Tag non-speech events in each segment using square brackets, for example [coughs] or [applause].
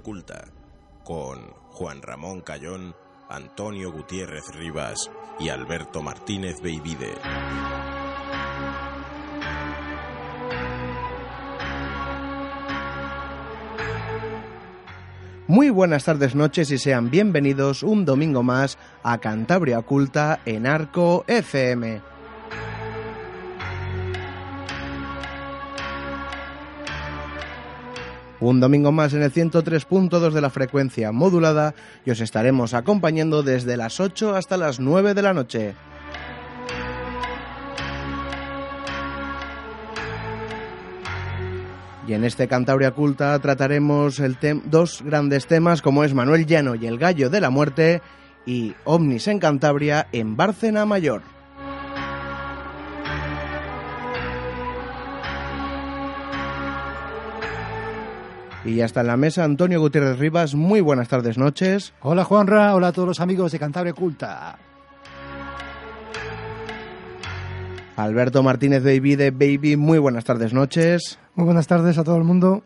Oculta, con Juan Ramón Cayón, Antonio Gutiérrez Rivas y Alberto Martínez Beivide. Muy buenas tardes, noches y sean bienvenidos un domingo más a Cantabria Oculta en Arco FM. Un domingo más en el 103.2 de la frecuencia modulada y os estaremos acompañando desde las 8 hasta las 9 de la noche. Y en este Cantabria Culta trataremos dos grandes temas como es Manuel Llano y el Gallo de la Muerte y OVNIS en Cantabria en Bárcena Mayor. Y ya está en la mesa Antonio Gutiérrez Rivas. Muy buenas tardes, noches. Hola Juanra, hola a todos los amigos de Cantabria Oculta. Alberto Martínez Baby de Baby. Muy buenas tardes, noches. Muy buenas tardes a todo el mundo.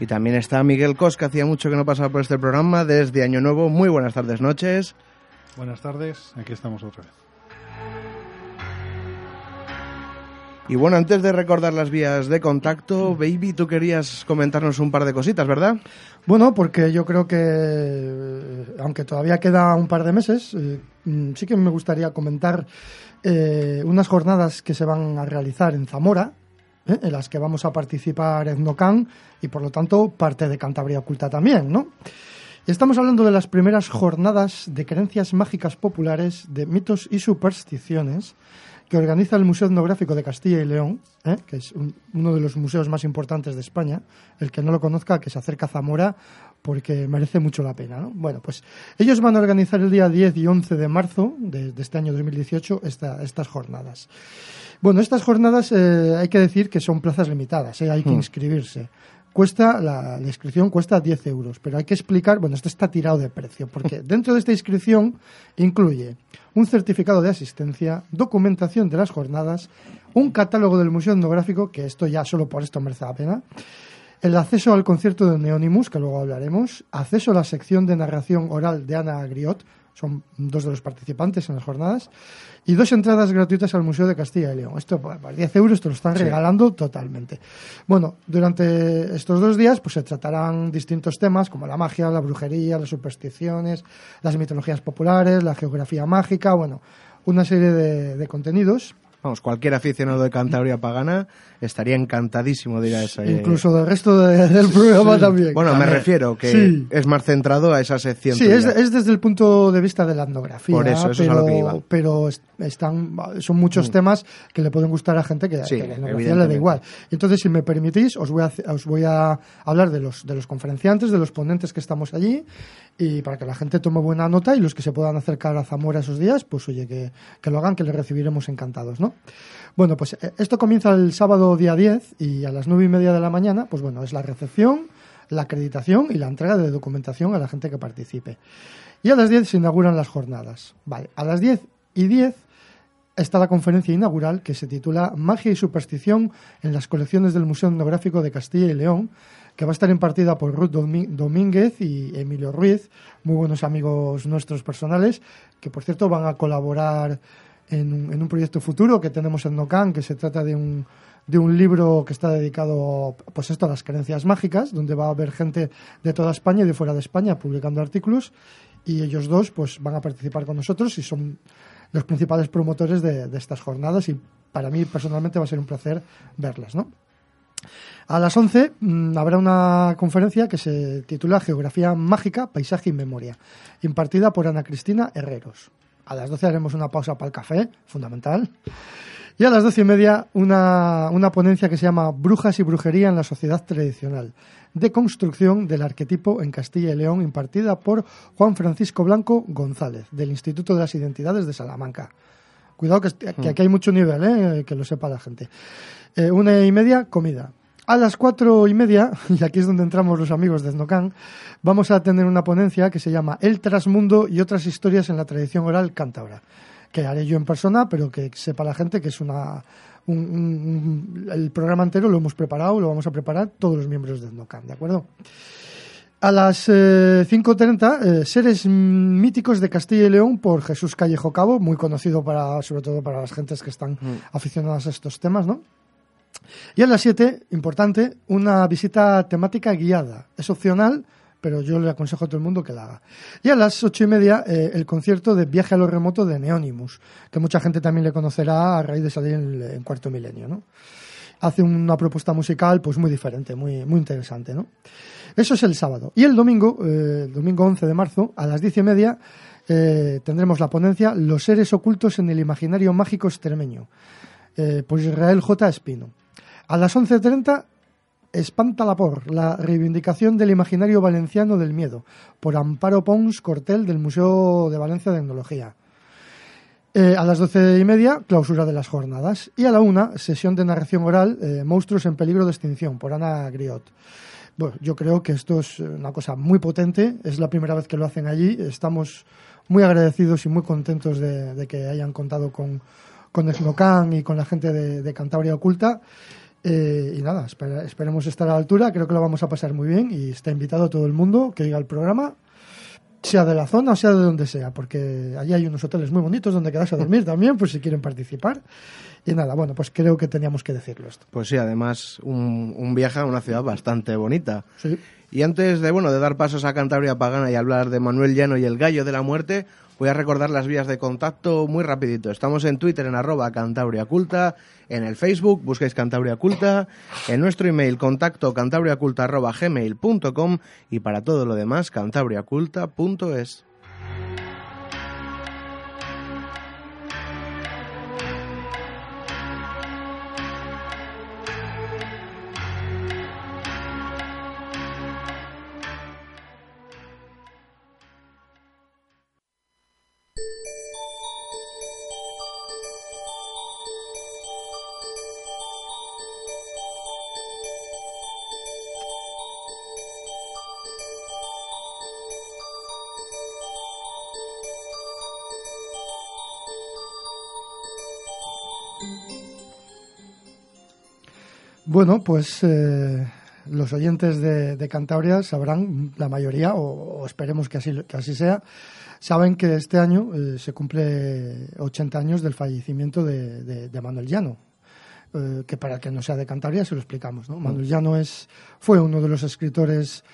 Y también está Miguel Cos, que hacía mucho que no pasaba por este programa desde Año Nuevo. Muy buenas tardes, noches. Buenas tardes, aquí estamos otra vez. Y bueno, antes de recordar las vías de contacto, Baby, tú querías comentarnos un par de cositas, ¿verdad? Bueno, porque yo creo que, aunque todavía queda un par de meses, eh, mm, sí que me gustaría comentar eh, unas jornadas que se van a realizar en Zamora, ¿eh? en las que vamos a participar en NOCAN y por lo tanto parte de Cantabria Oculta también, ¿no? Estamos hablando de las primeras jornadas de creencias mágicas populares, de mitos y supersticiones que organiza el Museo Etnográfico de Castilla y León, ¿eh? que es un- uno de los museos más importantes de España. El que no lo conozca, que se acerca a Zamora, porque merece mucho la pena. ¿no? Bueno, pues ellos van a organizar el día 10 y 11 de marzo de, de este año 2018 esta- estas jornadas. Bueno, estas jornadas eh, hay que decir que son plazas limitadas, ¿eh? hay que inscribirse. Cuesta, la, la inscripción cuesta 10 euros, pero hay que explicar, bueno, esto está tirado de precio, porque [laughs] dentro de esta inscripción incluye un certificado de asistencia, documentación de las jornadas, un catálogo del Museo Etnográfico, que esto ya solo por esto merece la pena, el acceso al concierto de Neonimus, que luego hablaremos, acceso a la sección de narración oral de Ana Griot, son dos de los participantes en las jornadas, y dos entradas gratuitas al Museo de Castilla y León. Esto por por 10 euros te lo están regalando totalmente. Bueno, durante estos dos días pues se tratarán distintos temas como la magia, la brujería, las supersticiones, las mitologías populares, la geografía mágica, bueno, una serie de, de contenidos Vamos, cualquier aficionado de Cantabria Pagana estaría encantadísimo de ir a esa. incluso del resto de- del programa también. Bueno, me refiero que Sí. es más centrado a esa sección. Sí, es, es desde el punto de vista de la etnografía. Por eso, eso es pero, a lo que iba. Mm. Pero es- están, son muchos temas que le pueden gustar a gente que, Sí, que la etnografía le da igual. Entonces, si me permitís, os voy a, os voy a hablar de los, de los conferenciantes, de los ponentes que estamos allí, y para que la gente tome buena nota y los que se puedan acercar a Zamora esos días, pues oye, que, que lo hagan, que les recibiremos encantados, ¿no? Bueno, pues eh, esto comienza el sábado día 10 y a las nueve y media de la mañana, pues bueno, es la recepción, la acreditación y la entrega de documentación a la gente que participe. Y a las 10 se inauguran las jornadas. Vale, a las 10 y 10 está la conferencia inaugural que se titula Magia y superstición en las colecciones del Museo Etnográfico de Castilla y León, que va a estar impartida por Ruth Domínguez y Emilio Ruiz, muy buenos amigos nuestros personales, que por cierto van a colaborar en un, proyecto futuro que tenemos en Nocan, que se trata de un, de un libro que está dedicado pues esto a las creencias mágicas, donde va a haber gente de toda España y de fuera de España publicando artículos y ellos dos pues van a participar con nosotros y son los principales promotores de, estas jornadas y para mí personalmente va a ser un placer verlas, ¿no? A las 11 mmm, habrá una conferencia que se titula Geografía Mágica, Paisaje y Memoria, impartida por Ana Cristina Herreros. A las 12 haremos una pausa para el café, fundamental. Y a las doce y media una, una ponencia que se llama Brujas y Brujería en la Sociedad Tradicional, de construcción del arquetipo en Castilla y León, impartida por Juan Francisco Blanco González, del Instituto de las Identidades de Salamanca. Cuidado que, que aquí hay mucho nivel, ¿eh? que lo sepa la gente. Eh, una y media, comida. A las cuatro y media, [laughs] y aquí es donde entramos los amigos de Snocan, vamos a tener una ponencia que se llama El trasmundo y otras historias en la tradición oral cántabra que haré yo en persona, pero que sepa la gente que es una. Un, un, el programa entero lo hemos preparado, lo vamos a preparar todos los miembros de Endocan, ¿de acuerdo? A las eh, 5.30, eh, Seres míticos de Castilla y León por Jesús Callejo Cabo, muy conocido para, sobre todo para las gentes que están mm. aficionadas a estos temas, ¿no? Y a las 7, importante, una visita temática guiada. Es opcional, pero yo le aconsejo a todo el mundo que la haga. Y a las ocho y media, eh, el concierto de Viaje a lo Remoto de Neonimus, que mucha gente también le conocerá a raíz de salir en, Cuarto Milenio, ¿no? Hace una propuesta musical pues muy diferente, muy, muy interesante, ¿no? Eso es el sábado. Y el domingo, eh, el domingo 11 de marzo, a las diez y media, eh, tendremos la ponencia Los seres ocultos en el imaginario mágico extremeño, por Israel J. Espino. A las 11.30 Espanta la por, la reivindicación del imaginario valenciano del miedo, por Amparo Pons Cortel del Museo de Valencia de Etnología. Eh, a las doce y media, clausura de las jornadas. Y a la una, sesión de narración oral, eh, Monstruos en peligro de extinción, por Ana Griot. Bueno, yo creo que esto es una cosa muy potente, es la primera vez que lo hacen allí, estamos muy agradecidos y muy contentos de, que hayan contado con, con Snocan y con la gente de Cantabria Oculta. Eh, y nada, esperemos estar a la altura, creo que lo vamos a pasar muy bien y está invitado todo el mundo que oiga el programa, sea de la zona o sea de donde sea, porque allí hay unos hoteles muy bonitos donde quedarse a dormir también, por si quieren participar. Y nada, bueno, pues creo que teníamos que decirlo esto. Pues sí, además un, un viaje a una ciudad bastante bonita. Sí. Y antes de, bueno, de dar pasos a Cantabria Pagana y hablar de Manuel Llano y el Gallo de la Muerte, voy a recordar las vías de contacto muy rapidito. Estamos en Twitter en arroba Cantabria Culta, en el Facebook busquéis Cantabria Culta, en nuestro email contacto cantabriaculta arroba gmail.com y para todo lo demás cantabriaculta.es. Bueno, pues eh, los oyentes de, de, Cantabria sabrán, la mayoría, o, o esperemos que así, que así, sea, saben que este año eh, se cumple 80 años del fallecimiento de, de, de Manuel Llano. Eh, que para que no sea de Cantabria se lo explicamos. ¿no? Manuel Llano es, fue uno de los escritores,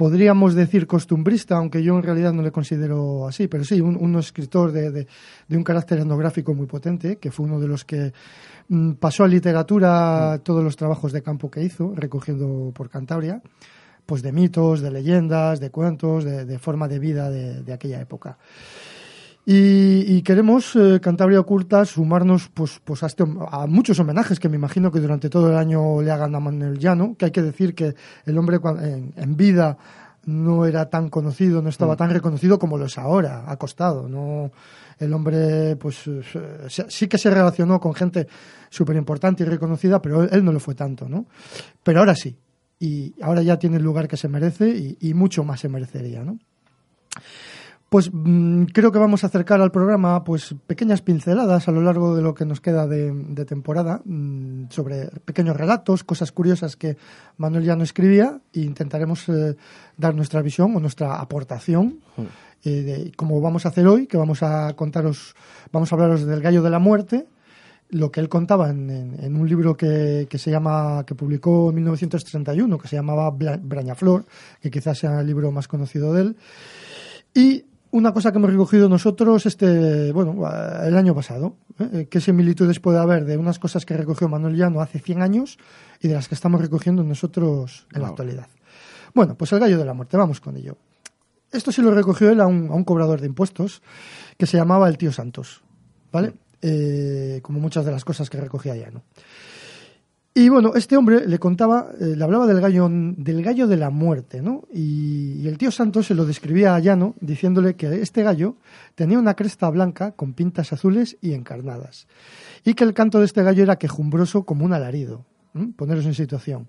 podríamos decir costumbrista, aunque yo en realidad no le considero así, pero sí, un, un escritor de, de, de, un carácter etnográfico muy potente, que fue uno de los que mm, pasó a literatura todos los trabajos de campo que hizo, recogiendo por Cantabria, pues de mitos, de leyendas, de cuentos, de, de forma de vida de aquella época. Y, y, queremos, eh, Cantabria Oculta, sumarnos pues, pues a, este, a, muchos homenajes que me imagino que durante todo el año le hagan a Manuel Llano, que hay que decir que el hombre en, en vida no era tan conocido, no estaba mm. tan reconocido como lo es ahora, ha costado. ¿no? El hombre pues sí que se relacionó con gente súper importante y reconocida, pero él no lo fue tanto. ¿no? Pero ahora sí, y ahora ya tiene el lugar que se merece y, y mucho más se merecería. ¿no? Pues mm, creo que vamos a acercar al programa pues pequeñas pinceladas a lo largo de lo que nos queda de, de temporada mm, sobre pequeños relatos, cosas curiosas que Manuel ya no escribía e intentaremos eh, dar nuestra visión o nuestra aportación. eh, de, como vamos a hacer hoy, que vamos a contaros, vamos a hablaros del gallo de la muerte, lo que él contaba en, en- en un libro que, que se llama, que publicó en 1931, que se llamaba Bla- Brañaflor, que quizás sea el libro más conocido de él. Y una cosa que hemos recogido nosotros este, bueno, eh, el año pasado, ¿eh? qué similitudes puede haber de unas cosas que recogió Manuel Llano hace 100 años y de las que estamos recogiendo nosotros en la actualidad. Bueno, pues el gallo de la muerte, vamos con ello. Esto sí lo recogió él a un, a un cobrador de impuestos que se llamaba el tío Santos, ¿vale? Eh, como muchas de las cosas que recogía Llano. Y bueno, este hombre le contaba, eh, le hablaba del gallo, del gallo de la muerte, ¿no? Y, el tío Santos se lo describía a Llano diciéndole que este gallo tenía una cresta blanca con pintas azules y encarnadas. Y que el canto de este gallo era quejumbroso como un alarido. Poneros en situación.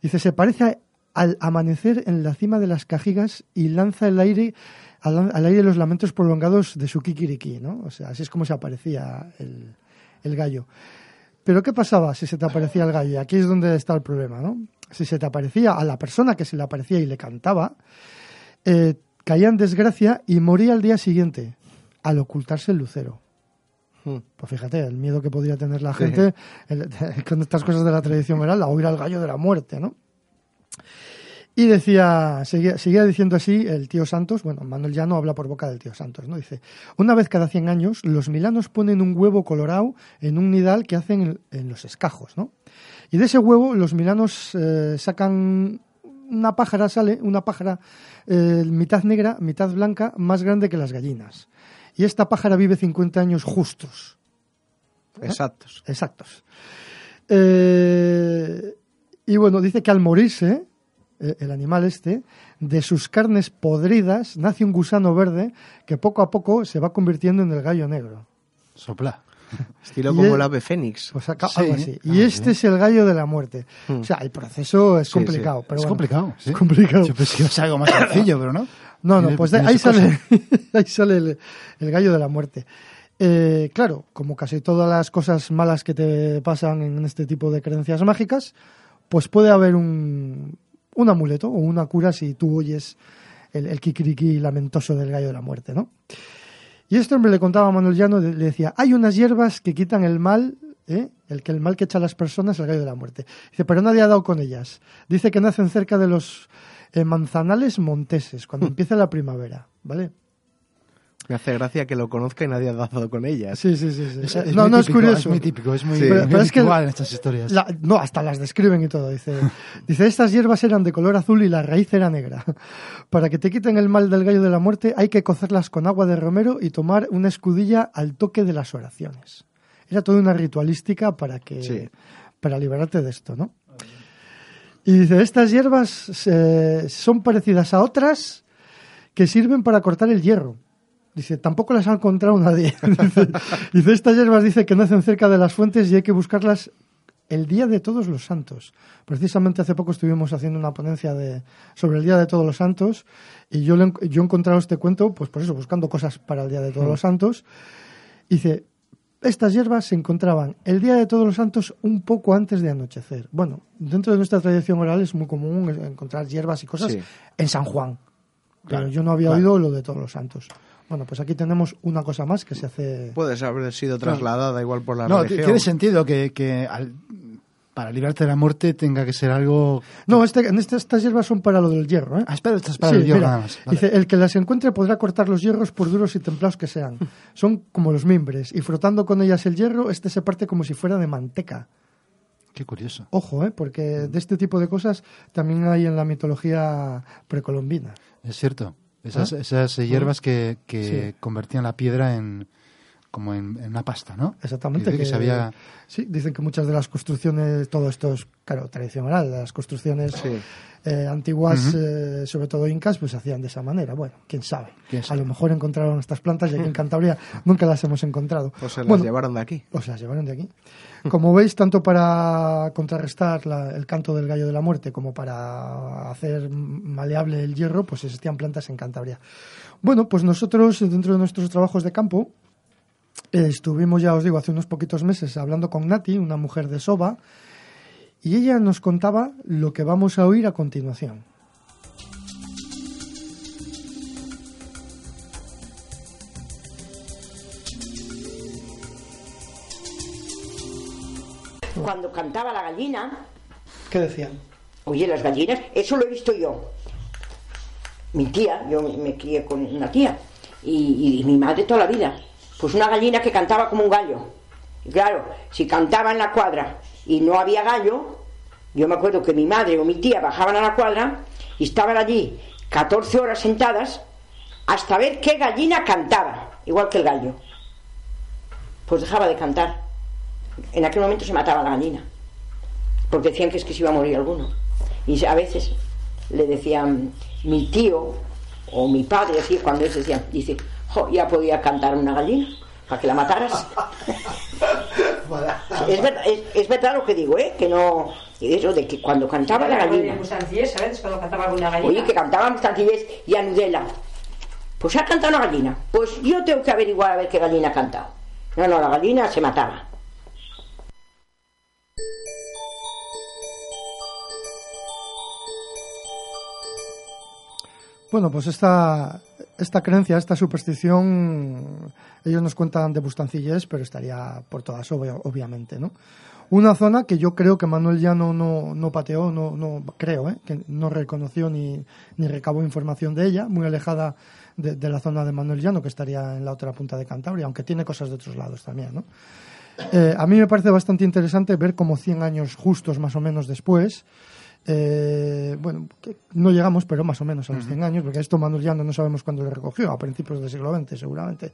Dice, se parece al amanecer en la cima de las cajigas y lanza el aire, al, al aire los lamentos prolongados de su kikiriki, ¿no? O sea, así es como se aparecía el gallo. Pero ¿qué pasaba si se te aparecía el gallo? Aquí es donde está el problema, ¿no? Si se te aparecía a la persona que se le aparecía y le cantaba, eh, caía en desgracia y moría al día siguiente, al ocultarse el lucero. Hmm. Pues fíjate, el miedo que podría tener la gente el- [laughs] con estas cosas de la tradición oral, a oír al gallo de la muerte, ¿no? Y decía, seguía, seguía diciendo así el tío Santos, bueno, Manuel Llano habla por boca del tío Santos, ¿no? Dice, una vez cada 100 años, los milanos ponen un huevo colorado en un nidal que hacen en, en los escajos, ¿no? Y de ese huevo los milanos eh, sacan una pájara, sale una pájara eh, mitad negra, mitad blanca, más grande que las gallinas. Y esta pájara vive 50 años justos. Exactos. Exactos. Eh, y bueno, dice que al morirse, eh, el animal este, de sus carnes podridas nace un gusano verde que poco a poco se va convirtiendo en el gallo negro. Sopla. [laughs] Estilo Y como el- el ave fénix. Pues acá- Sí. algo así. Ah, Y este es el gallo de la muerte. Hmm. O sea, el proceso es Sí, complicado. sí. Pero es bueno. complicado. ¿sí? Es complicado. Yo pensé que ser algo más sencillo, pero no. [laughs] No, no, pues de- ahí sale, [laughs] ahí sale el, el gallo de la muerte. Eh, claro, como casi todas las cosas malas que te pasan en este tipo de creencias mágicas, pues puede haber un, un amuleto o una cura si tú oyes el, el kikiriki lamentoso del gallo de la muerte, ¿no? Y este hombre le contaba a Manuel Llano, le decía, hay unas hierbas que quitan el mal, ¿eh? el que el mal que echa a las personas, el gallo de la muerte. Dice, pero nadie ha dado con ellas. Dice que nacen cerca de los eh, manzanales monteses, cuando empieza la primavera, ¿vale? Me hace gracia que lo conozca y nadie ha dado con ellas. Sí, sí, sí. sí. Es- es no, no es curioso. Es muy típico, es muy, Sí. muy Pero- pero es que- habitual en estas historias. La- no, hasta las describen y todo. Dice, [laughs] dice, estas hierbas eran de color azul y la raíz era negra. [laughs] Para que te quiten el mal del gallo de la muerte hay que cocerlas con agua de romero y tomar una escudilla al toque de las oraciones. Era toda una ritualística para que Sí. para liberarte de esto, ¿no? Y dice, estas hierbas eh, son parecidas a otras que sirven para cortar el hierro. Dice, tampoco las ha encontrado nadie. dice, [laughs] dice, estas hierbas dice que nacen cerca de las fuentes y hay que buscarlas el día de todos los santos. Precisamente hace poco estuvimos haciendo una ponencia de, sobre el día de todos los santos y yo, le yo he encontrado este cuento, pues por eso, buscando cosas para el día de todos los santos. Dice, estas hierbas se encontraban el día de todos los santos un poco antes de anochecer. Bueno, dentro de nuestra tradición oral es muy común encontrar hierbas y cosas Sí. en San Juan. Pero Claro, yo no había claro. oído lo de todos los santos. Bueno, pues aquí tenemos una cosa más que se hace... Puede haber sido trasladada igual por la no, religión. tiene sentido que, que al- para librarte de la muerte tenga que ser algo... No, este, en este- estas hierbas son para lo del hierro. ¿eh? Ah, espera, estás para Sí, el hierro mira, nada más. Vale. Dice, el que las encuentre podrá cortar los hierros por duros y templados que sean. [laughs] Son como los mimbres, y frotando con ellas el hierro, este se parte como si fuera de manteca. Qué curioso. Ojo, ¿eh? porque de este tipo de cosas también hay en la mitología precolombina. Es cierto. Esas, ¿Ah? esas eh, hierbas que, que Sí. convertían la piedra en, como en, en una pasta, ¿no? Exactamente. Que, que se había... Sí, dicen que muchas de las construcciones, todo esto es, claro, tradicional, las construcciones eh, antiguas, eh, sobre todo incas, pues se hacían de esa manera. Bueno, quién sabe. ¿Quién A lo mejor encontraron estas plantas y aquí en [laughs] Cantabria nunca las hemos encontrado. O se las Bueno, llevaron de aquí. o se las llevaron de aquí. [laughs] Como veis, tanto para contrarrestar la- el canto del gallo de la muerte como para hacer maleable el hierro, pues existían plantas en Cantabria. Bueno, pues nosotros, dentro de nuestros trabajos de campo, eh, estuvimos, ya os digo, hace unos poquitos meses hablando con Nati, una mujer de Soba, y ella nos contaba lo que vamos a oír a continuación. Cuando cantaba la gallina, ¿Qué decían? oye, las gallinas, eso lo he visto yo. Mi tía, yo me, crié con una tía, y, y mi madre toda la vida. Pues una gallina que cantaba como un gallo. Y claro, si cantaba en la cuadra y no había gallo, yo me acuerdo que mi madre o mi tía bajaban a la cuadra y estaban allí 14 horas sentadas hasta ver qué gallina cantaba, igual que el gallo. Pues dejaba de cantar. En aquel momento se mataba la gallina porque decían que es que se iba a morir alguno. Y a veces le decían mi tío o mi padre, así cuando ellos decían, dice, "Jo, ya podía cantar una gallina para que la mataras. [laughs] es, verdad, es, es verdad lo que digo, ¿eh? Que no. Eso de que cuando cantaba la gallina. ¿sabes? Cuando cantaba alguna gallina. Oye, que cantaba Mustancillés y Anudela. Pues ha cantado una gallina. Pues yo tengo que averiguar a ver qué gallina ha cantado. No, no, la gallina se mataba. Bueno, pues esta, esta creencia, esta superstición, ellos nos cuentan de Bustancillés, pero estaría por todas, obvia- obviamente, ¿no? Una zona que yo creo que Manuel Llano no, no pateó, no, no creo, ¿eh? que no reconoció ni, ni recabó información de ella, muy alejada de, de la zona de Manuel Llano, que estaría en la otra punta de Cantabria, aunque tiene cosas de otros lados también, ¿no? Eh, a mí me parece bastante interesante ver cómo 100 años justos más o menos después, eh, bueno, que no llegamos, pero más o menos a los 100 años, porque esto Manuel Llano no sabemos cuándo lo recogió, a principios del siglo XX seguramente.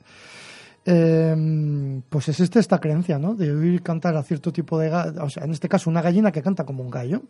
Eh, pues existe esta creencia, ¿no? De oír cantar a cierto tipo de, o sea, en este caso una gallina que canta como un gallo.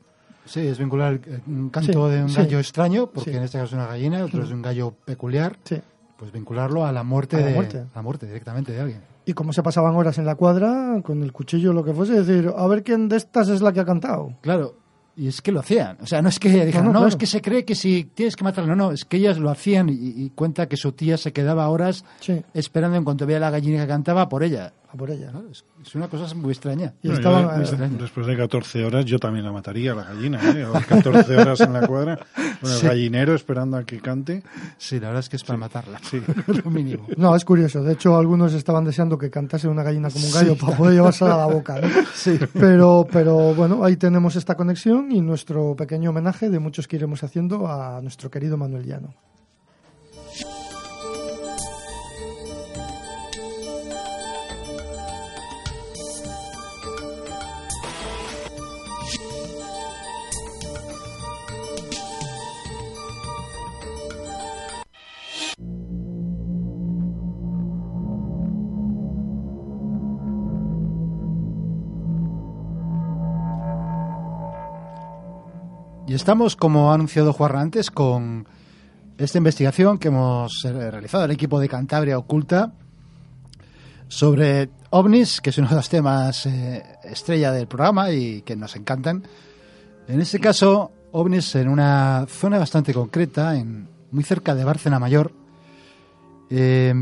Sí, es vincular eh, un canto Sí, de un sí. gallo extraño, porque Sí. en este caso es una gallina, otro es de un gallo peculiar, Sí. pues vincularlo a la muerte, A la de, muerte. a la muerte directamente de alguien. Y como se pasaban horas en la cuadra, con el cuchillo, lo que fuese, decir, a ver quién de estas es la que ha cantado. Claro, y es que lo hacían. O sea, no es que dijeran, no, no, claro. es que se cree que si tienes que matarlo. No, no, es que ellas lo hacían y, y cuenta que su tía se quedaba horas Sí, esperando en cuanto veía la gallina que cantaba por ella. A por ella. Claro, es, es una cosa muy extraña. Y No, estaban, yo, eh, extraño. después de 14 horas yo también la mataría, la gallina. ¿eh? O 14 horas en la cuadra con el Sí. gallinero esperando a que cante. Sí, la verdad es que es para matarla. Sí. [laughs] lo mínimo. No, es curioso. De hecho, algunos estaban deseando que cantase una gallina como un gallo para poder llevársela a la boca. ¿no? [laughs] Pero, pero bueno, ahí tenemos esta conexión y nuestro pequeño homenaje de muchos que iremos haciendo a nuestro querido Manuel Llano. Estamos, como ha anunciado Juan antes, con esta investigación que hemos eh, realizado el equipo de Cantabria Oculta sobre ovnis, que es uno de los temas eh, estrella del programa y que nos encantan. En este caso, ovnis en una zona bastante concreta, en, muy cerca de Bárcena Mayor, eh,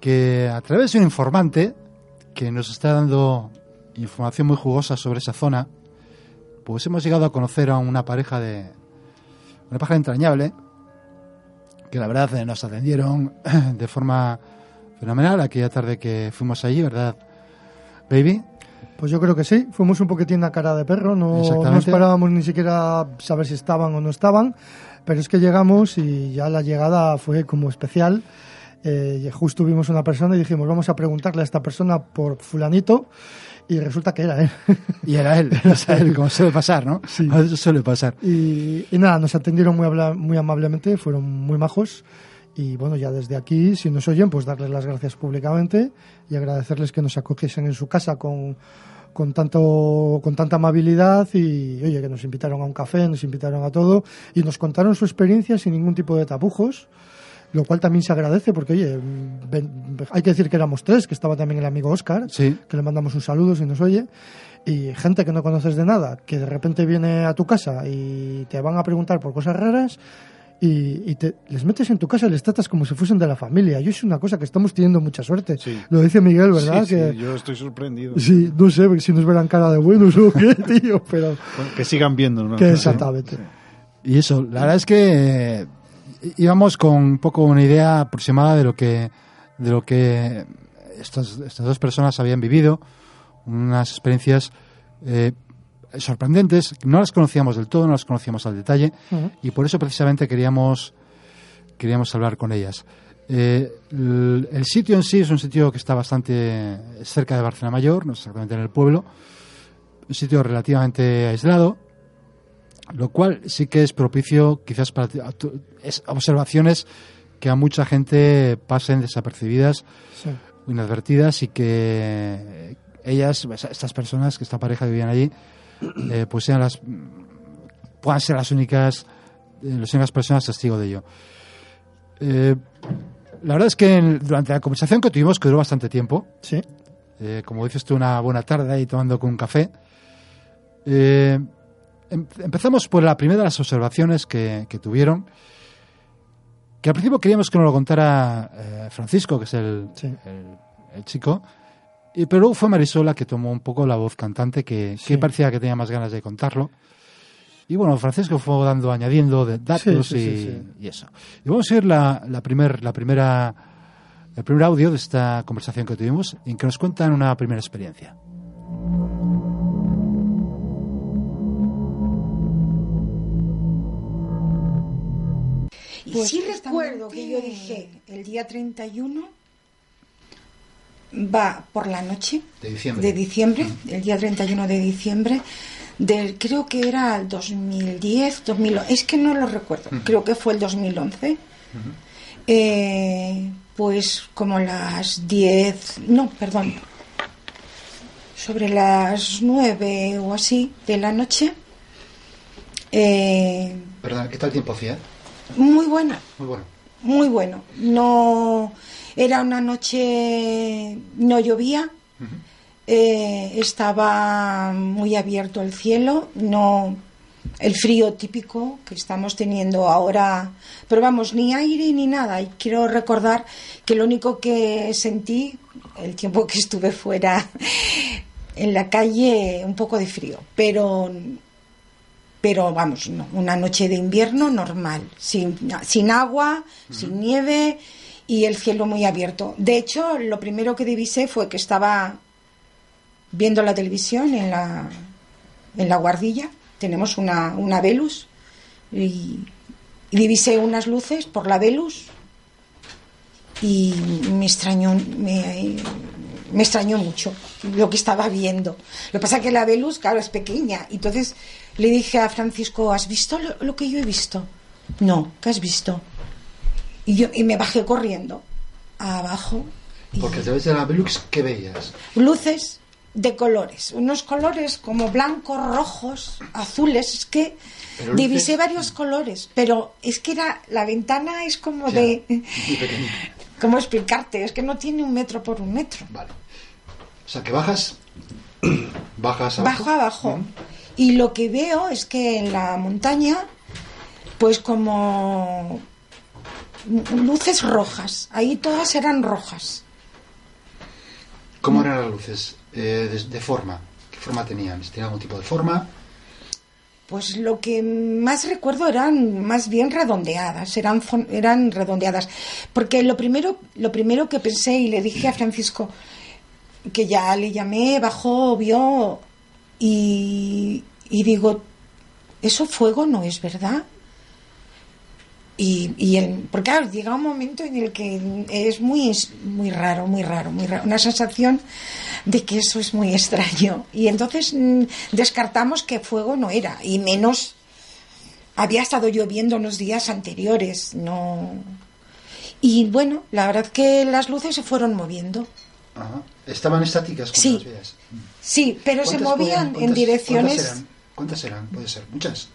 que a través de un informante que nos está dando información muy jugosa sobre esa zona, pues hemos llegado a conocer a una pareja de una pareja entrañable que la verdad eh, nos atendieron [clears throat] de forma fenomenal aquella tarde que fuimos allí, ¿verdad, baby? Pues yo creo que sí, fuimos un poquitín a cara de perro, no, no esperábamos ni siquiera saber si estaban o no estaban, pero es que llegamos y ya la llegada fue como especial. Eh, justo vimos una persona y dijimos, vamos a preguntarle a esta persona por fulanito y resulta que era él. Y era él, [laughs] o sea, él, [laughs] como suele pasar, ¿no? Sí. Eso suele pasar. Y, y nada, nos atendieron muy, habla- muy amablemente, fueron muy majos Y bueno, ya desde aquí, si nos oyen, pues darles las gracias públicamente y agradecerles que nos acogiesen en su casa con, con tanto con tanta amabilidad y oye que nos invitaron a un café, nos invitaron a todo y nos contaron su experiencia sin ningún tipo de tapujos lo cual también se agradece porque, oye, ven- hay que decir que éramos tres, que estaba también el amigo Oscar, Sí. que le mandamos un saludo si nos oye, y gente que no conoces de nada, que de repente viene a tu casa y te van a preguntar por cosas raras y, y te, les metes en tu casa y les tratas como si fuesen de la familia. Yo es una cosa que estamos teniendo mucha suerte. Sí. Lo dice Miguel, ¿verdad? Sí, sí, que, yo estoy sorprendido. Sí, no sé si nos verán cara de buenos o qué, [laughs] tío, pero Bueno, que sigan viendo, ¿no? que exactamente. Y eso, la verdad es que eh, íbamos con un poco una idea aproximada de lo que de lo que estas, estas dos personas habían vivido, unas experiencias eh, sorprendentes, no las conocíamos del todo, no las conocíamos al detalle, y por eso precisamente queríamos queríamos hablar con ellas. Eh, el, el sitio en sí es un sitio que está bastante cerca de Barcelona Mayor, no exactamente en el pueblo, un sitio relativamente aislado, lo cual sí que es propicio quizás para es observaciones que a mucha gente pasen desapercibidas, Sí. inadvertidas y que ellas, estas personas, que esta pareja que vivían allí, eh, pues sean las puedan ser las únicas eh, las únicas personas testigo de ello. Eh, la verdad es que en- durante la conversación que tuvimos, que duró bastante tiempo, Sí. eh, como dices tú, una buena tarde ahí tomando con un café. Eh, empezamos por la primera de las observaciones que, que tuvieron, que al principio queríamos que nos lo contara eh, Francisco, que es el, Sí. el- el chico, y, pero luego fue Marisola que tomó un poco la voz cantante, que, Sí. que parecía que tenía más ganas de contarlo. Y bueno, Francisco fue dando, añadiendo de datos Sí, y, y eso. Y vamos a ir la, la, primer, la primera, el primer audio de esta conversación que tuvimos, en que nos cuentan una primera experiencia. Y Pues sí recuerdo que yo dije, el día 31 va por la noche De diciembre. de diciembre, el día 31 de diciembre, del, creo que era el 2010, 2000, es que no lo recuerdo, creo que fue el 2011. Eh, pues como las 10, no, perdón, sobre las 9 o así de la noche. Eh, Perdón, ¿qué tal tiempo hacía? Muy buena, Muy bueno. muy bueno. No era una noche, no llovía, eh, estaba muy abierto el cielo, no el frío típico que estamos teniendo ahora, pero vamos, ni aire ni nada. Y quiero recordar que lo único que sentí el tiempo que estuve fuera [laughs] en la calle, un poco de frío, pero pero vamos, no, una noche de invierno normal, sin, sin agua, sin nieve y el cielo muy abierto. De hecho, lo primero que divisé fue que estaba viendo la televisión en la, en la guardilla, tenemos una, una Velus, y, y divisé unas luces por la Velus y me extrañó, me, me extrañó mucho lo que estaba viendo. Lo que pasa es que la Velus, claro, es pequeña. Entonces le dije a Francisco, ¿has visto lo, lo que yo he visto? No, ¿qué has visto? Y, yo, y me bajé corriendo abajo. y- Porque a través de la Velux, ¿qué veías? luces de colores, unos colores como blancos, rojos, azules, es que Pero divisé luces- varios colores, pero es que era la ventana es como Ya, de [laughs] cómo explicarte, es que no tiene un metro por un metro. Vale. O sea, que bajas. [clears throat] bajas abajo. Bajo abajo. Y lo que veo es que en la montaña, pues como luces rojas, ahí todas eran rojas. ¿Cómo eran las luces? Eh, de, de forma. ¿Qué forma tenían? ¿Tenían algún tipo de forma? Pues lo que más recuerdo eran más bien redondeadas, eran, eran redondeadas. Porque lo primero, lo primero que pensé y le dije a Francisco, que ya le llamé, bajó, vio, y, y digo, eso fuego no es verdad. Y, y el, porque claro, llega un momento en el que es muy, muy raro, muy raro, muy raro, una sensación de que eso es muy extraño. Y entonces mm, descartamos que fuego no era, y menos había estado lloviendo unos días anteriores, no. Y bueno, la verdad que las luces se fueron moviendo. Ajá. Estaban estáticas Sí. las veías. Sí, pero se ¿Cuántas movían podían- en direcciones. ¿Cuántas eran? ¿Cuántas eran? Puede ser. Muchas.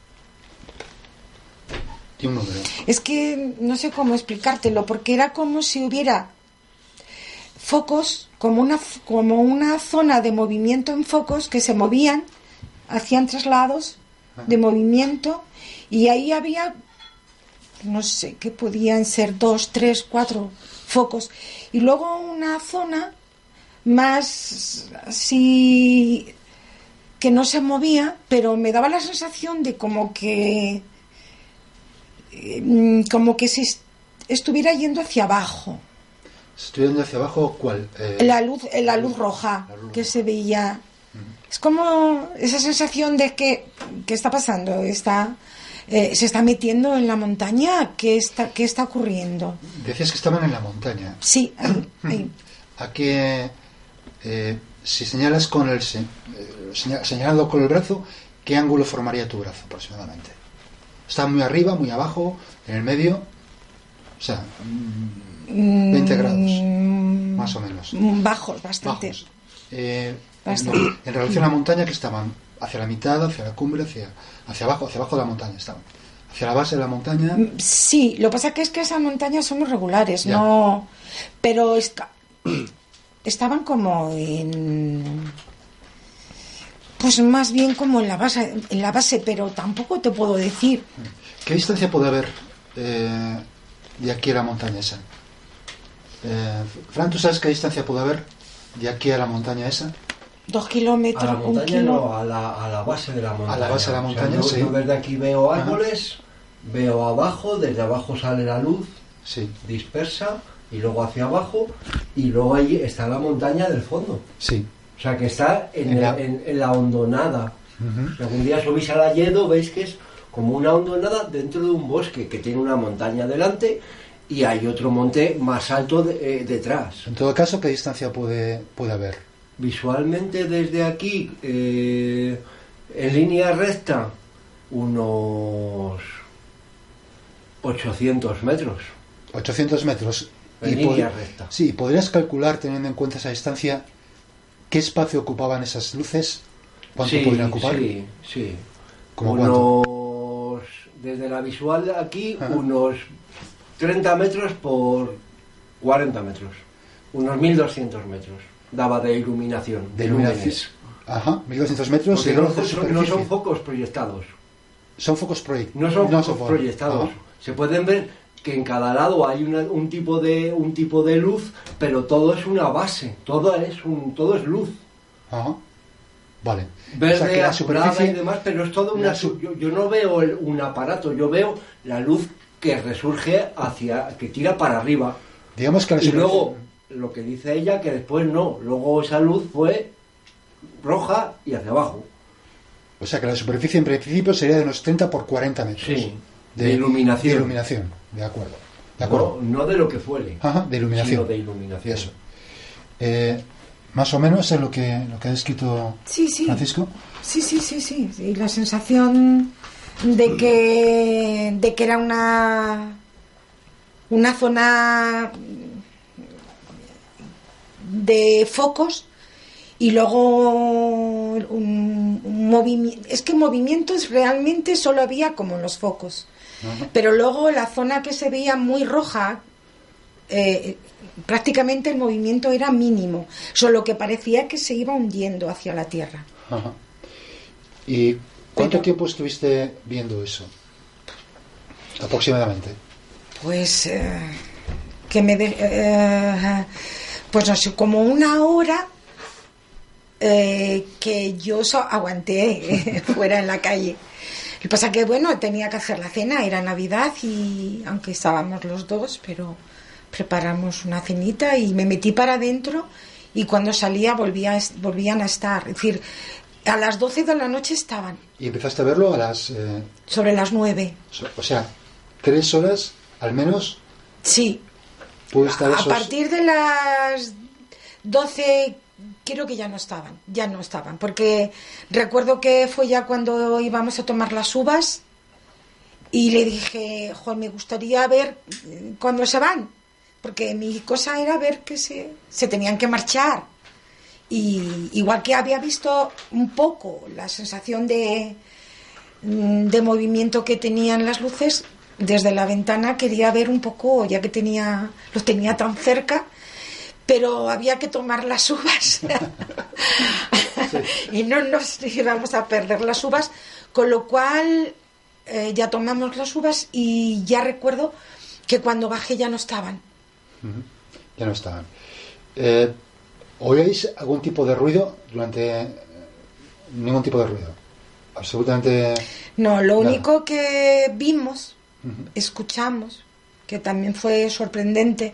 Tiene un número. Es que no sé cómo explicártelo, porque era como si hubiera focos, como una, como una zona de movimiento en focos que se movían, hacían traslados de movimiento, y ahí había, no sé, que podían ser dos, tres, cuatro focos, y luego una zona más así que no se movía, pero me daba la sensación de como que mm, como que si est- estuviera yendo hacia abajo. Estoy yendo hacia abajo, ¿cuál? Eh, La luz, eh, la luz roja que se veía. Es como esa sensación de que, ¿qué está pasando? Está, eh, ¿Se está metiendo en la montaña? ¿Qué está, qué está ocurriendo? Decías que estaban en la montaña. Sí, ahí, ahí. [clears throat] ¿A qué, eh, si señalas con el, eh, seña- señalando con el brazo, qué ángulo formaría tu brazo aproximadamente? ¿Está muy arriba, muy abajo, en el medio? O sea, mm, 20 grados, Mm, más o menos. Bajos, bastante. Bajos. Eh, Bastante. en, en relación a la montaña, que estaban? ¿Hacia la mitad, hacia la cumbre, hacia, hacia abajo? Hacia abajo de la montaña estaban. ¿Hacia la base de la montaña? Sí, lo que pasa que es que esas montañas son muy regulares, Ya. no. Pero esta- estaban como en. Pues más bien como en la base, en la base, pero tampoco te puedo decir. ¿Qué distancia puede haber eh, de aquí a la montaña esa? Eh, Fran, ¿tú sabes qué distancia puede haber de aquí a la montaña esa? Dos kilómetros, A la un montaña kilo. no, a la, a la base de la montaña. A la base de la O sea, montaña, yo, sí. yo desde aquí veo árboles, veo abajo, desde abajo sale la luz Sí, dispersa y luego hacia abajo y luego ahí está la montaña del fondo. sí. O sea que está en, En la- en- en la hondonada. Ujú. Si algún día subís a la Yedo veis que es como una hondonada dentro de un bosque que tiene una montaña delante y hay otro monte más alto de- eh, detrás. En todo caso, ¿qué distancia puede, puede haber? Visualmente desde aquí, eh, en línea recta, unos 800 metros. 800 metros. En Y línea pod- recta. Sí, ¿podrías calcular, teniendo en cuenta esa distancia, qué espacio ocupaban esas luces? ¿Cuánto Sí, podrían ocupar? Sí, sí. ¿Cómo unos, desde la visual de aquí, Ajá. unos 30 metros por 40 metros. Unos 1200 metros daba de iluminación. De iluminación. lúmenes. Ajá, 1200 metros. No, son focos proyectados. Son focos proyectados. No son focos proyectados. Se pueden ver que en cada lado hay una- un tipo de un tipo de luz, pero todo es una base, todo es un todo es luz. Ajá. Vale. Verde, o sea que la superficie y demás, pero es todo una su- yo, yo no veo el- un aparato, yo veo la luz que resurge hacia que tira para arriba. Digamos que la y superficie- luego lo que dice ella que después no, luego esa luz fue roja y hacia abajo. O sea que la superficie en principio sería de unos 30 por 40 metros. Sí, de iluminación. De iluminación, de acuerdo. De acuerdo. No, no de lo que fuere. Ajá, de iluminación. sino de iluminación. Eso. Eh, más o menos es lo que, lo que ha Sí, sí. Francisco. Sí, sí, sí, sí. Y la sensación de que, de que era una, una zona de focos y luego un, movimiento. Es que movimientos realmente solo había como en los focos. Pero luego la zona que se veía muy roja, eh, prácticamente el movimiento era mínimo, solo que parecía que se iba hundiendo hacia la Tierra. ¿Y cuánto tiempo estuviste viendo eso? Aproximadamente. Pues eh, que me de- eh, pues no sé, como una hora eh, que yo so- aguanté [laughs] fuera en la calle. Lo que pasa que bueno, tenía que hacer la cena, era Navidad y aunque estábamos los dos, pero preparamos una cenita y me metí para adentro y cuando salía volvía, volvían a estar. Es decir, a las 12 de la noche estaban, Y empezaste a verlo a las... eh, sobre las 9. so- o sea, tres horas al menos Sí, estar A esos... partir de las 12 creo que ya no estaban, ya no estaban, porque recuerdo que fue ya cuando íbamos a tomar las uvas y le dije, Juan, me gustaría ver eh, cuándo se van. porque mi cosa era ver que se, se tenían que marchar. Y igual que había visto un poco la sensación de, mm, de movimiento que tenían las luces, desde la ventana quería ver un poco, ya que tenía, los tenía tan cerca, pero había que tomar las uvas. [laughs] y no nos íbamos a perder las uvas, con lo cual eh, ya tomamos las uvas y ya recuerdo que cuando bajé ya no estaban. Ya no estaban. Eh, ¿Oíais algún tipo de ruido durante ningún tipo de ruido? Absolutamente. No, lo Nada. único que vimos, escuchamos, que también fue sorprendente,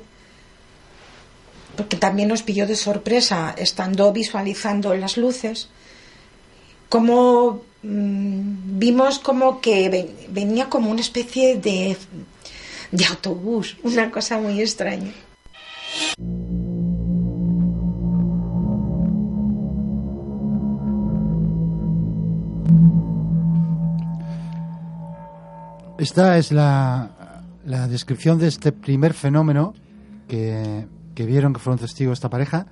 porque también nos pilló de sorpresa estando visualizando las luces, como mm, vimos como que ven- venía como una especie de, de autobús, una cosa muy extraña. Esta es la, la descripción de este primer fenómeno que, que vieron que fueron testigos esta pareja.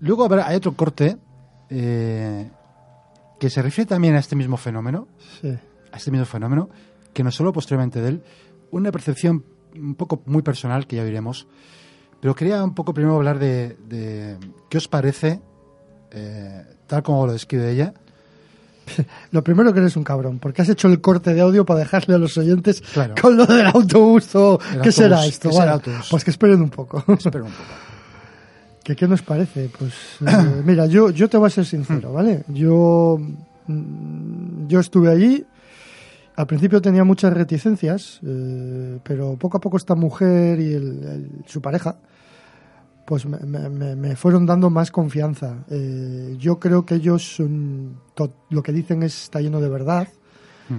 Luego habrá, hay otro corte eh, que se refiere también a este mismo fenómeno, Sí. a este mismo fenómeno, que no solo posteriormente de él, una percepción un poco muy personal que ya veremos. Pero quería un poco primero hablar de, de qué os parece, eh, tal como lo describe ella, [laughs] Lo primero que eres un cabrón, porque has hecho el corte de audio para dejarle a los oyentes Claro. con lo del autobús. o- ¿Qué será esto? ¿qué será? Pues que esperen un poco. Un poco. [laughs] ¿Qué, ¿Qué nos parece? Pues eh, mira, yo, yo te voy a ser sincero, ¿vale? Yo, mm, yo estuve allí, al principio tenía muchas reticencias, eh, pero poco a poco esta mujer y el- el- su pareja, pues me, me- me- fueron dando más confianza. Eh, yo creo que ellos, son lo que dicen es- está lleno de verdad.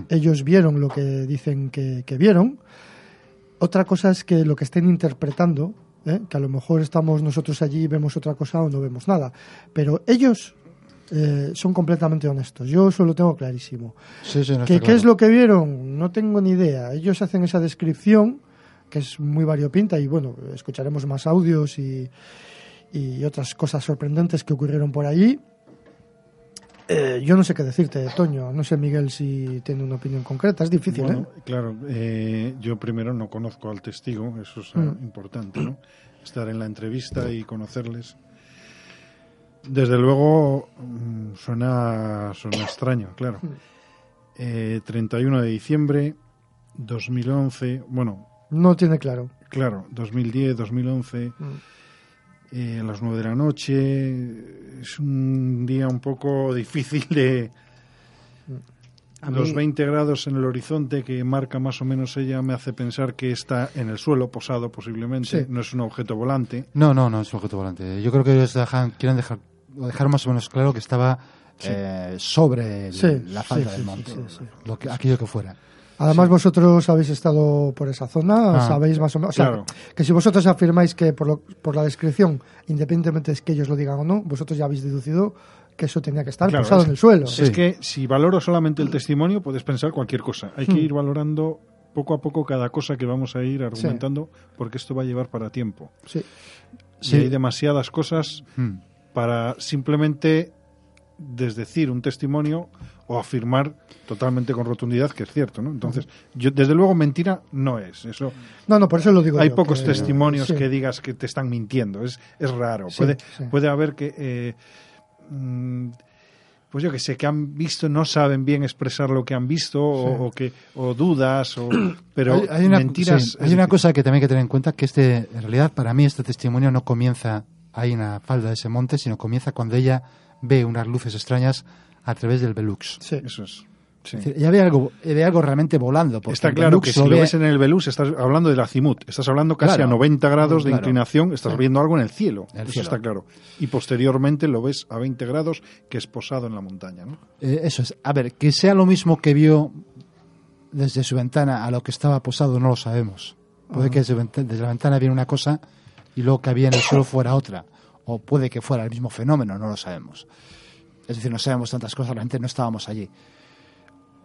Ellos vieron lo que dicen que, que vieron. Otra cosa es que lo que estén interpretando, ¿eh? que a lo mejor estamos nosotros allí y vemos otra cosa o no vemos nada. Pero ellos eh, son completamente honestos. Yo eso lo tengo clarísimo. Sí, sí, no ¿Qué, es lo que vieron? No tengo ni idea. Ellos hacen esa descripción que es muy variopinta y bueno, escucharemos más audios y, y otras cosas sorprendentes que ocurrieron por allí. Eh, yo no sé qué decirte, Toño. No sé, Miguel, si tiene una opinión concreta. Es difícil, Bueno, ¿eh? claro, eh, yo primero no conozco al testigo, eso es Mm. importante, ¿no? Estar en la entrevista y conocerles. Desde luego, mm, suena, suena extraño, claro. Eh, 31 de diciembre, 2011, bueno, No tiene claro. claro, 2010, 2011, Mm. eh, a las 9 de la noche, es un día un poco difícil de... A Los mí- 20 grados en el horizonte que marca más o menos ella me hace pensar que está en el suelo, posado posiblemente, Sí. no es un objeto volante. No, no, no es un objeto volante. Yo creo que ellos dejan, quieren dejar, dejar más o menos claro que estaba Sí. eh, sobre el- Sí, la falda sí, del sí, monte, sí, sí. Lo que, aquello que fuera. Además, vosotros habéis estado por esa zona, Ah, sabéis más o menos. O sea, claro. que si vosotros afirmáis que por, lo- por la descripción, independientemente de que ellos lo digan o no, vosotros ya habéis deducido que eso tenía que estar Claro, posado es- en el suelo. Es que si valoro solamente el testimonio, puedes pensar cualquier cosa. Hay que Hmm. ir valorando poco a poco cada cosa que vamos a ir argumentando, porque esto va a llevar para tiempo. Sí. Y hay demasiadas cosas Hmm. para simplemente desdecir un testimonio o afirmar totalmente con rotundidad que es cierto, ¿no? Entonces, yo desde luego mentira no es. Eso No, no, por eso lo digo hay yo, pocos que- testimonios sí. que digas que te están mintiendo. Es, es raro. Sí, puede, sí. puede haber que. eh, mm, pues yo que sé, que han visto, no saben bien expresar lo que han visto, o, que, o dudas, o, [clears throat] pero hay, hay una, mentiras. hay una cosa que también hay que tener en cuenta, que este, en realidad para mí este testimonio no comienza ahí en la falda de ese monte, sino comienza cuando ella ve unas luces extrañas a través del Velux. Eso es. sí. Es decir, ella ve algo, ve algo realmente volando. porque Está claro Velux que si lo lo ve- ves en el Velus, estás hablando del azimut, estás hablando casi Claro. a 90 grados de Claro. inclinación, estás Sí. viendo algo en el cielo. El Eso cielo. está claro. Y posteriormente lo ves a 20 grados, que es posado en la montaña. ¿no? Eh, eso es. A ver, que sea lo mismo que vio desde su ventana a lo que estaba posado, no lo sabemos. Puede Ah. que desde, vent- desde la ventana viera una cosa y luego que había en el suelo fuera otra. O puede que fuera el mismo fenómeno, no lo sabemos. Es decir, no sabemos tantas cosas, realmente no estábamos allí.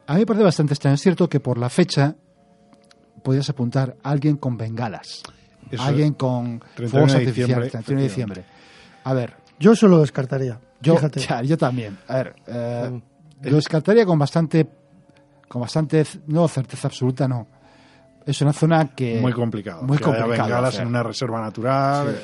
A mí me parece bastante extraño. Es cierto que por la fecha podías apuntar a alguien con bengalas. Eso alguien con 31 fuegos artificiales, diciembre, 31 de diciembre. A ver, Yo eso lo descartaría. yo, Fíjate. [laughs] ya, yo también. A ver, eh, lo descartaría con bastante, con bastante, no certeza absoluta, no. Es una zona que Muy complicado. muy complicado bengalas en una reserva natural.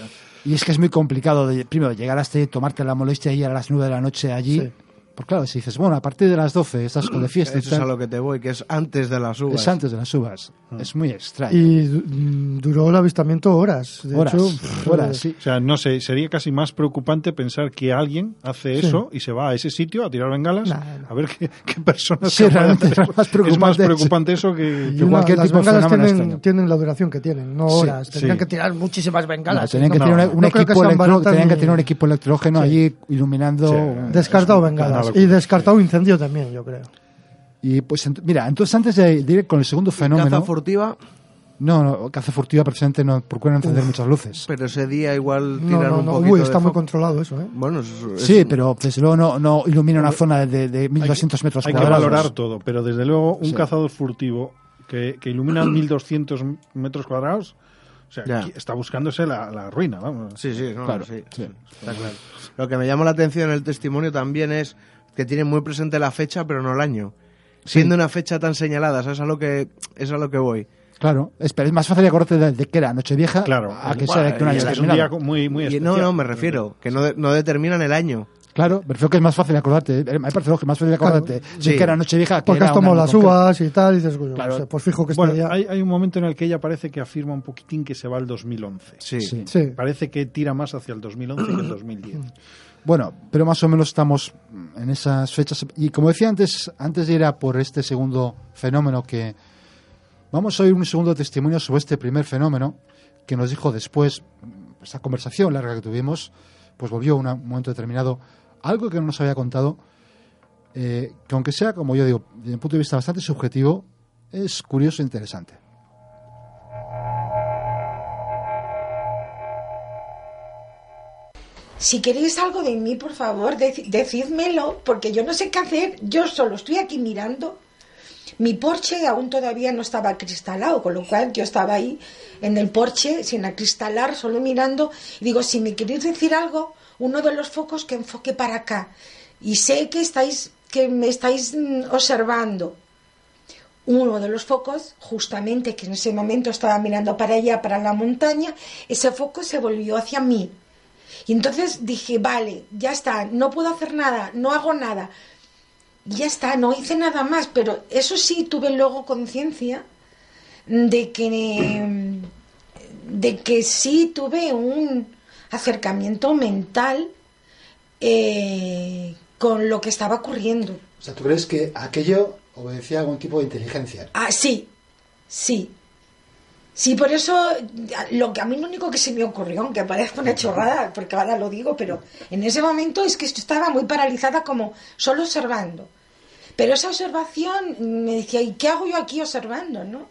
Y es que es muy complicado, de, primero, llegar hasta tomarte la molestia y ir a las 9 de la noche allí. Pues claro, si dices, bueno, a partir de las 12 estás con de fiesta y Eso es a tal, lo que te voy, que es antes de las uvas. es antes de las uvas. Mm. Es muy extraño. Y mm, duró el avistamiento horas. De horas, hecho, horas, eh, sí. O sea, no sé, sería casi más preocupante pensar que alguien hace Sí. eso y se va a ese sitio a tirar bengalas Nah, nah. a ver qué, qué personas Sí, realmente hacer. es más Es más preocupante preocupante eso que... que cualquier las tipo de bengalas tienen, tienen la duración que tienen, no Sí, horas. Tendrían sí. que tirar muchísimas bengalas. No, tenían que No, tener no, un, no que equipo electro- baratas tenían que tener un equipo electrógeno Sí. allí iluminando. Sí. Descartado bengalas. Locura. Y descartado incendio también, yo creo. Y pues, ent- mira, entonces antes de, ir con el segundo fenómeno. Caza furtiva, no, no, caza furtiva precisamente no procuran encender muchas luces. pero ese día igual No, tiran no, un no. poquito Uy, de está muy controlado eso, ¿eh? Bueno, es- es- Sí, pero desde luego no, no ilumina una zona de, de 1200 metros Hay que cuadrados. valorar todo, pero desde luego un Sí. cazador furtivo que, que ilumina [clears throat] 1200 metros cuadrados, o sea, Ya. está buscándose la, la ruina, vamos. Sí, sí, no, Claro, sí, sí. está claro. Lo que me llama la atención en el testimonio también es que tienen muy presente la fecha, pero no el año. Siendo una fecha tan señalada, ¿sabes? A lo que, es a lo que voy. Claro, es, pero es más fácil acordarte de, de que era Nochevieja Claro. a que sea de que un Bueno, año es que es un día muy, muy Y especial. no, no, me refiero, que no, de- no determinan el año. Claro, prefiero que es más fácil acordarte. eh, Me parece que es más fácil acordarte de Sí. que era Nochevieja que Porque era has tomado las uvas y tal, y dices, coño, Claro. no sé, pues fijo que Bueno, día... hay, hay un momento en el que ella parece que afirma un poquitín que se va al 2011. Sí. Sí. Sí. Parece que tira más hacia el 2011 que el 2010. Bueno, pero más o menos estamos en esas fechas. Y como decía antes, antes de ir a por este segundo fenómeno que... Vamos a oír un segundo testimonio sobre este primer fenómeno que nos dijo después, esta conversación larga que tuvimos, pues volvió a un momento determinado algo que no nos había contado, eh, que aunque sea, como yo digo, desde un punto de vista bastante subjetivo, es curioso e interesante. Si queréis algo de mí, por favor, dec- decídmelo, porque yo no sé qué hacer. Yo solo estoy aquí mirando. Mi porche aún todavía no estaba acristalado, con lo cual yo estaba ahí en el porche sin acristalar, solo mirando. Y digo, si me queréis decir algo, uno de los focos que enfoque para acá. Y sé que estáis, que me estáis mm, observando. Uno de los focos, justamente que en ese momento estaba mirando para allá, para la montaña, ese foco se volvió hacia mí. Y entonces dije, vale, ya está, no puedo hacer nada, no hago nada. Ya está, no hice nada más, pero eso sí tuve luego conciencia de que de que sí tuve un acercamiento mental eh, con lo que estaba ocurriendo. O sea, ¿tú crees que aquello obedecía a algún tipo de inteligencia? Ah, sí, sí. Sí, por eso lo que a mí lo único que se me ocurrió, aunque parezca una chorrada, porque ahora lo digo, pero en ese momento es que estaba muy paralizada como solo observando. Pero esa observación me decía, ¿y qué hago yo aquí observando, no?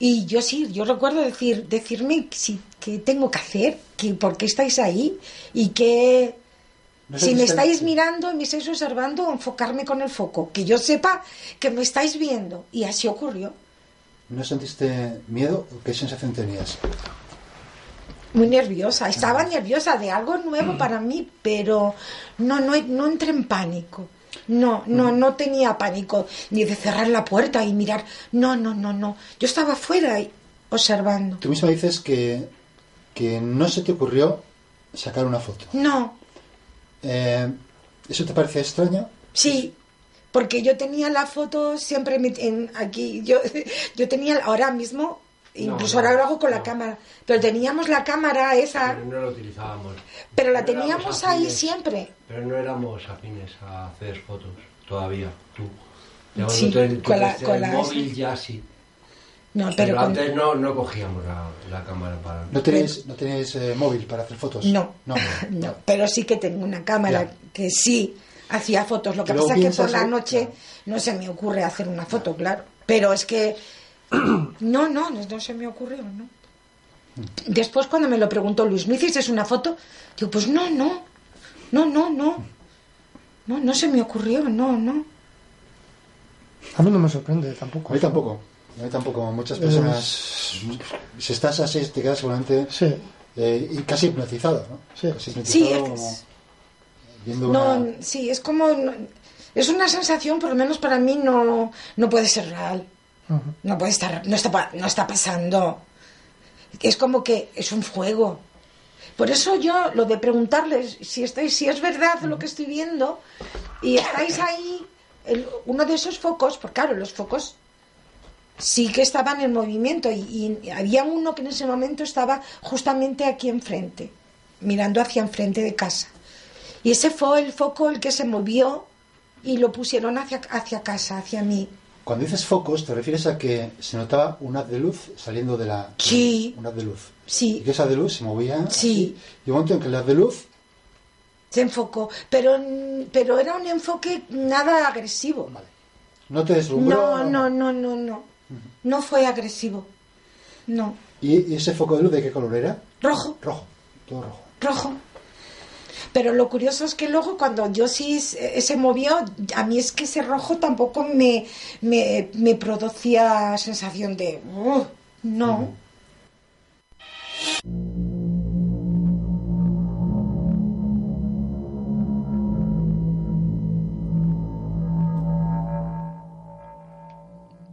Y yo sí, yo recuerdo decir, decirme si, qué tengo que hacer, que, por qué estáis ahí y que No si me está- estáis mirando y me estáis observando, enfocarme con el foco, que yo sepa que me estáis viendo. Y así ocurrió. ¿No sentiste miedo qué sensación tenías? Muy nerviosa, estaba nerviosa de algo nuevo para mí, pero no, no, no entré en pánico. No, no, no tenía pánico ni de cerrar la puerta y mirar. No, no, no, no. Yo estaba afuera y observando. Tú misma dices que, que no se te ocurrió sacar una foto. No, Eh, ¿Eso te parece extraño? sí, porque yo tenía la foto siempre en, aquí. Yo, [laughs] yo tenía ahora mismo, incluso no, ahora lo hago con la cámara, pero teníamos la cámara esa, Pero no lo utilizábamos. pero la teníamos ahí afines, siempre. Pero no éramos afines a hacer fotos todavía, tú. Ya Sí, cuando te- con la- el la- móvil ya sí. No, Pero, pero con- antes no, no cogíamos la, la cámara para... ¿No tenéis, no tenéis eh, móvil para hacer fotos? No. No. No, [laughs] pero sí que tengo una cámara Ya. que sí hacía fotos. Lo que Luego pasa es que por la en- noche no se me ocurre hacer una foto, claro. Pero es que [clears throat] no, no, no, se me ocurrió, ¿no? Después cuando me lo preguntó Luis, ¿no hiciste una foto? Digo, pues no, no, no, no, no. No, no se me ocurrió, no, no. A mí no me sorprende tampoco. A mí tampoco. A mí tampoco, muchas personas. Si estás así, te quedas seguramente. Sí. eh, y casi hipnotizado, ¿no? Sí. Casi Sí, hipnotizado es- No, sí, es como... Es una sensación, por lo menos para mí, no, no puede ser real. No puede estar... No está, no está pasando. Es como que es un juego. Por eso yo, lo de preguntarles si, estáis, si es verdad lo que estoy viendo y estáis ahí, el- uno de esos focos, porque claro, los focos sí que estaban en movimiento y, y había uno que en ese momento estaba justamente aquí enfrente, mirando hacia enfrente de casa. Y ese fue el foco el que se movió y lo pusieron hacia, hacia casa, hacia mí. Cuando dices focos, te refieres a que se notaba un haz de luz saliendo de la. Sí. Un haz de luz. Sí. Y que ese haz de luz se movía. Sí. así, y un momento en que el haz de luz. Se enfocó, pero, pero era un enfoque nada agresivo. No te deslumbró. No, no, no, no, no. No fue agresivo. No. ¿Y, y ese foco de luz de qué color era? Rojo. Rojo. Todo rojo. Rojo. Pero lo curioso es que luego cuando yo sí se se movió, a mí es que ese rojo tampoco me, me, me producía sensación de... "Uh", no.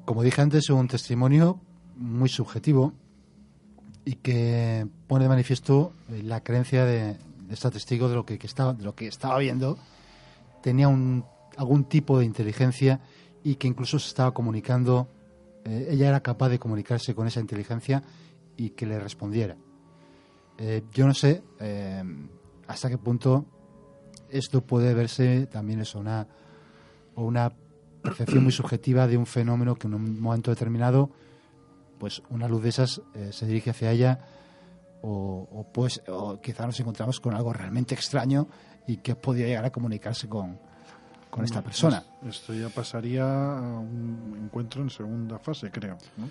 Como dije antes, es un testimonio muy subjetivo y que pone de manifiesto eh, la creencia de, de esta testigo de lo que, estaba, de lo que estaba viendo. Tenía un, algún tipo de inteligencia y que incluso se estaba comunicando. eh, ella era capaz de comunicarse con esa inteligencia y que le respondiera. Eh, yo no sé eh, hasta qué punto esto puede verse también es una, una percepción muy subjetiva de un fenómeno que en un momento determinado, pues una luz de esas se dirige hacia ella o, o pues o quizá nos encontramos con algo realmente extraño y que podía llegar a comunicarse con, con esta persona. Pues Esto ya pasaría a un encuentro en segunda fase, creo. ¿no?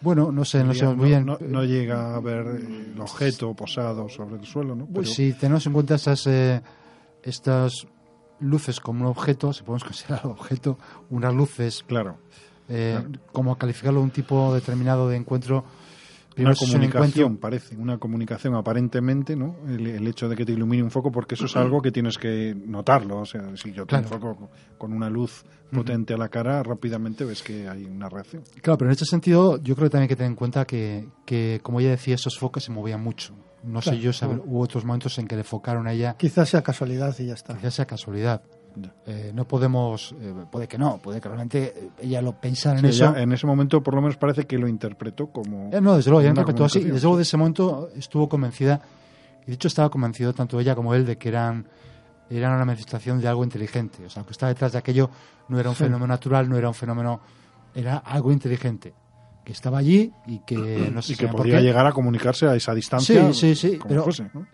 Bueno, no sé, no sé muy bien. no- no llega a ver el objeto posado sobre el suelo, ¿no? Pues Pero- si tenemos en cuenta esas, eh, estas luces como un objeto, si podemos [laughs] considerar objeto, unas luces. Claro. eh, Como calificarlo un tipo determinado de encuentro. Una primero comunicación, parece, una comunicación aparentemente, ¿no? El, el hecho de que te ilumine un foco, porque eso es algo que tienes que notarlo. O sea, si yo tengo Claro. un foco con una luz potente a la cara, rápidamente ves que hay una reacción. Claro, pero en este sentido yo creo que también hay que tener en cuenta que, que, como ella decía, esos focos se movían mucho. No sé Claro, yo, saber, claro. hubo otros momentos en que le focaron a ella, Quizás sea casualidad y ya está. quizás sea casualidad. Eh, no podemos, eh, puede que no, puede que realmente eh, ella lo pensara en Sí, eso. ella en ese momento, por lo menos, parece que lo interpretó como. Eh, no, desde luego, ya una interpretó así. Desde luego, de ese momento estuvo convencida, y de hecho estaba convencido tanto ella como él de que eran, eran una manifestación de algo inteligente. O sea, lo que estaba detrás de aquello no era un Sí. fenómeno natural, no era un fenómeno, era algo inteligente. Que estaba allí y que [clears throat] no sé y que por podía llegar a comunicarse a esa distancia. Sí, sí, sí. Pero, fuese, ¿no?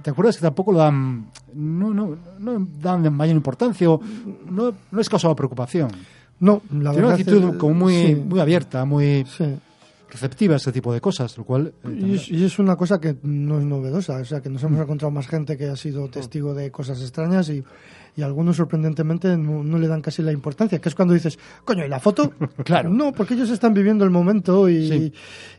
¿Te acuerdas que tampoco lo dan, no, no, no dan mayor importancia o no, no es causado preocupación? No, la Tiene una verdad actitud es- como muy, sí. muy abierta, muy Sí. receptiva a este tipo de cosas, lo cual... eh, Y es, y es una cosa que no es novedosa, o sea, que nos hemos encontrado más gente que ha sido testigo de cosas extrañas y, y algunos sorprendentemente no, no le dan casi la importancia, que es cuando dices, coño, ¿y la foto? [laughs] Claro. No, porque ellos están viviendo el momento y, Sí.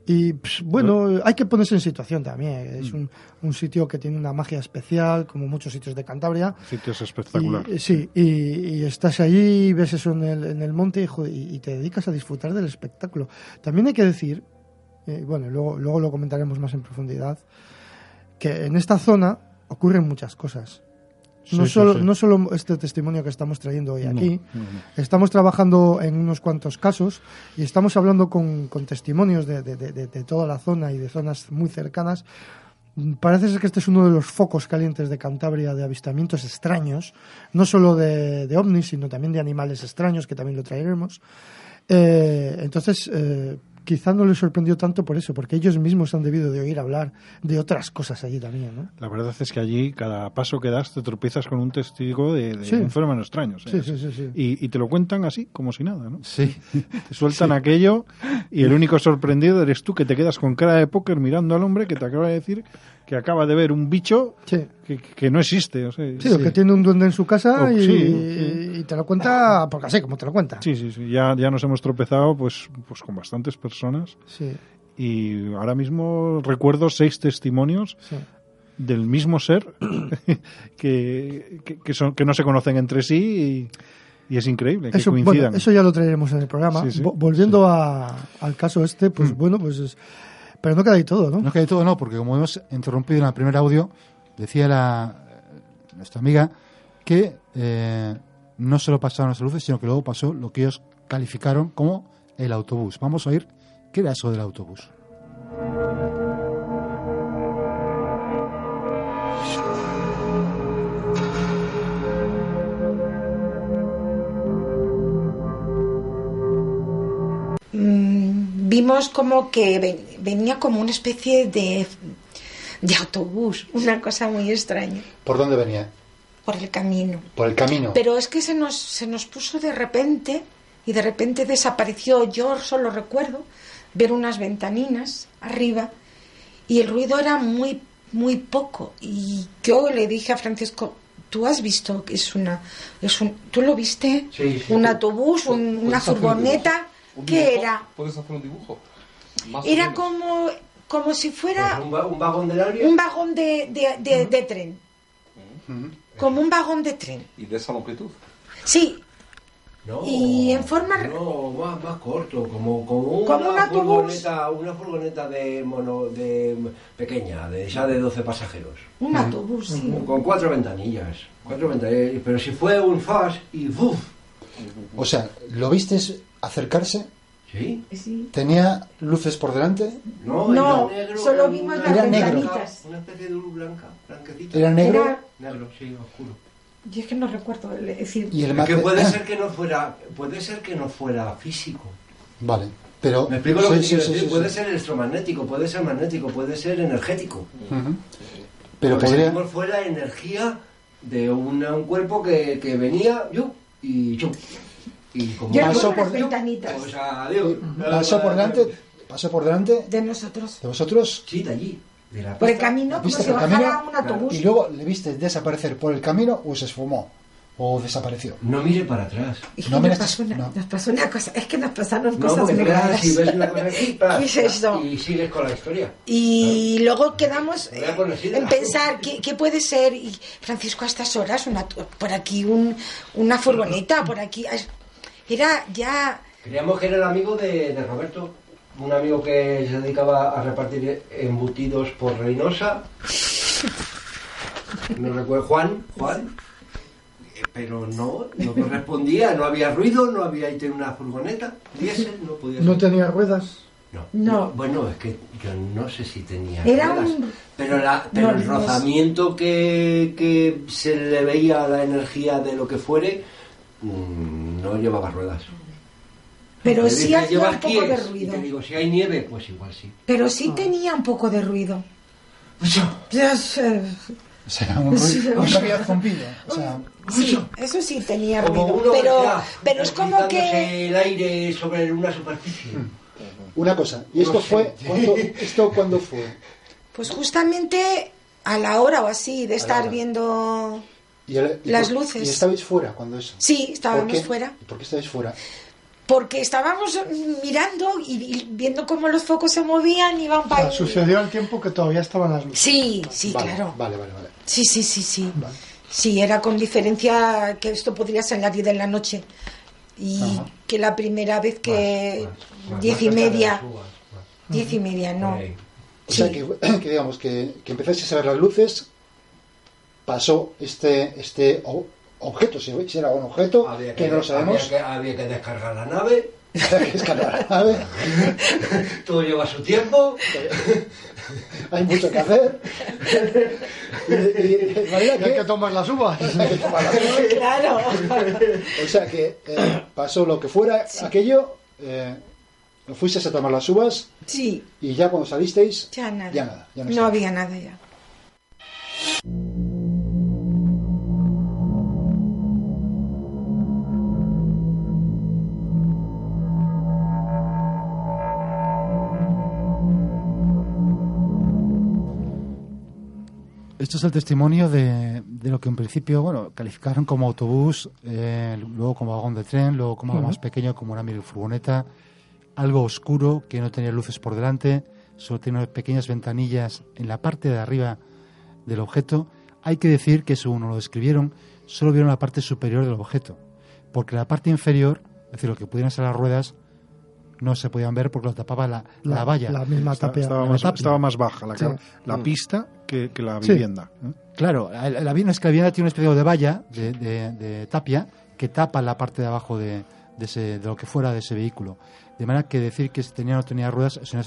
y pss, bueno, hay que ponerse en situación también. Es un, un sitio que tiene una magia especial, como muchos sitios de Cantabria. Sitio es espectacular. Y, sí, y, y estás allí, ves eso en el, en el monte y, joder, y- y te dedicas a disfrutar del espectáculo. También hay que decir, eh, bueno, luego, luego lo comentaremos más en profundidad, que en esta zona ocurren muchas cosas. No, Sí, solo, sí. no solo este testimonio que estamos trayendo hoy aquí, no, no. estamos trabajando en unos cuantos casos y estamos hablando con, con testimonios de, de- de- toda la zona y de zonas muy cercanas. Parece ser que este es uno de los focos calientes de Cantabria de avistamientos extraños, no solo de, de ovnis, sino también de animales extraños, que también lo traeremos. Eh, entonces, eh, quizá no les sorprendió tanto por eso, porque ellos mismos han debido de oír hablar de otras cosas allí también, ¿no? La verdad es que allí, cada paso que das, te tropiezas con un testigo de, de Sí. un fenómeno extraño. sí, sí, sí. Y, y te lo cuentan así, como si nada, ¿no? Sí. [laughs] Te sueltan aquello y el único sorprendido eres tú que te quedas con cara de póker mirando al hombre que te acaba de decir que acaba de ver un bicho Sí. que, que no existe. o sea, Sí, o que tiene un duende en su casa Oh, y, sí, y te lo cuenta porque así, como te lo cuenta. Sí, sí, sí. Ya, ya nos hemos tropezado pues, pues con bastantes personas. Sí, Y ahora mismo recuerdo seis testimonios sí. del mismo ser [coughs] que, que, que son, que no se conocen entre sí y, y es increíble que bueno, coincidan. eso ya lo traeremos en el programa. Sí, sí. Vo- Volviendo a- al caso este, pues Mm. bueno, pues es- pero no queda ahí todo, ¿no? No queda todo, no, porque como hemos interrumpido en el primer audio, decía la, nuestra amiga que eh, no solo pasaron las luces, sino que luego pasó lo que ellos calificaron como el autobús. Vamos a oír qué era eso del autobús. Vimos como que ven- venía como una especie de, de autobús, una cosa muy extraña, ¿Por dónde venía? por el camino. Por el camino. Pero es que se nos, se nos puso de repente y de repente desapareció. Yo solo recuerdo ver unas ventaninas arriba y el ruido era muy, muy poco. Y yo le dije a Francisco, ¿tú has visto que es una... Es un, ¿Tú lo viste? Sí, sí. ¿Un autobús? un- ¿Puedes ¿Una furgoneta? ¿Qué dibujo? era? ¿Puedes hacer un dibujo? Más Era como, como si fuera Pues un, va- un vagón del área. un vagón de, de, de- de tren. Como un vagón de tren. ¿Y de esa longitud? Sí, No, y en forma- No, más, más corto, como, como una, Como un autobús. furgoneta, una furgoneta de mono, de pequeña, de ya de 12 pasajeros. un autobús, sí. Con cuatro ventanillas. Cuatro ventanillas. Pero si fue un fast y ¡buf! O sea, ¿lo viste acercarse? ¿Sí? Sí. ¿Tenía luces por delante? No, No, era negro, solo era vimos una- las Era negro. ventanitas. Una especie de luz blanca, blanquecita. ¿Era negro? Era- Negro, sí, oscuro. Yo es que no recuerdo el- decir. Y el que mate- puede ser que no fuera, puede ser que no fuera físico. Vale, pero... Me explico lo sí, que sí, quiero sí, decir. sí, puede sí. ser electromagnético, puede ser magnético, puede ser energético. Ujú. Pero Lo que podría... sentimos fue la energía de una- un cuerpo que, que venía yu, y chum. Y como Yo Pasó por ventanitas pues adiós. Pasó por delante, pasó por delante de nosotros. de vosotros Sí, de allí. De la Por el camino, como ¿Viste si bajara camino? un autobús. y luego le viste desaparecer por el camino o se esfumó o desapareció. No mire para atrás. Y No nos, me pasó una, no. nos pasó una cosa, es que nos pasaron No, cosas muy te quedas raras. y ves una cosa así, pa, [laughs] ¿Qué es pa, esto? Y sigues con la historia. Y luego quedamos en la- pensar ¿qué, qué puede ser. Y Francisco, a estas horas, una, por aquí un, una furgoneta, por aquí. Era ya. Creíamos que era el amigo de, de Roberto, un amigo que se dedicaba a repartir embutidos por Reynosa. No recuerdo, Juan, Juan. Eh, Pero no, no correspondía, no había ruido, no había ahí una furgoneta, diésel, no podía No ser. tenía ruedas. No. No. Bueno, es que yo no sé si tenía Era ruedas, un- pero, la, pero No, el no rozamiento que, que se le veía a la energía de lo que fuere mm, no llevaba ruedas. Pero Me sí hacía "¿Llevas un poco de kies?", Y ruido. te digo, si hay nieve, pues igual sí. Pero sí tenía un poco de ruido. O sea, un ruido, un había zumbido. O sea, Sí, eso sí tenía Como ruido. uno Pero, pero es como que. el aire sobre una superficie. una cosa, ¿y esto No fue, cuándo, [laughs] esto cuándo fue? Pues justamente a la hora o así de estar viendo. Y el- y Las por- luces. ¿Y estabais fuera cuando eso? Sí, ¿Por estábamos qué? fuera. ¿Y por qué estabais fuera? Porque estábamos mirando y, viendo cómo los focos se movían y iban O sea, para. sucedió al tiempo que todavía estaban las luces. Sí, sí, vale, claro. Vale, vale, vale. Sí, sí, sí, sí. Sí, era con diferencia que esto podría ser la 10 de la noche. Y Ajá. que la primera vez que Más, más, diez más y cerca de media, las uvas, más. diez y media, no. O sea, Sí. que, [clears throat] que digamos que, que empezasteis a ver las luces, pasó este, este objeto, si era un objeto, Había que no lo sabemos, Había que, había que descargar la nave, [laughs] que escalar la nave, [laughs] todo lleva su tiempo. [laughs] hay mucho que hacer. y, y- de manera Y hay que- que tomar las uvas. hay que tomar la nave. Claro. O sea que eh, pasó lo que fuera aquello, eh, fuisteis a tomar las uvas Sí, y ya cuando salisteis, ya nada. ya nada. Ya no había nada ya. Esto es el testimonio de, de lo que en principio bueno calificaron como autobús, eh, luego como vagón de tren, luego como algo más pequeño como una mini furgoneta, algo oscuro que no tenía luces por delante, solo tenía pequeñas ventanillas en la parte de arriba del objeto. Hay que decir que según nos lo describieron, solo vieron la parte superior del objeto, porque la parte inferior, es decir, lo que pudieran ser las ruedas, no se podían ver porque lo tapaba la, la, La- valla. la misma Está- tapia. estaba, La más, tapia. estaba más baja la, Sí. la Mm. pista que, que la Sí. vivienda. ¿eh? Claro, la, la vivienda es que la vivienda tiene una especie de valla de, de- de tapia que tapa la parte de abajo de, de ese- de lo que fuera de ese vehículo. De manera que decir que tenía o no tenía ruedas es una,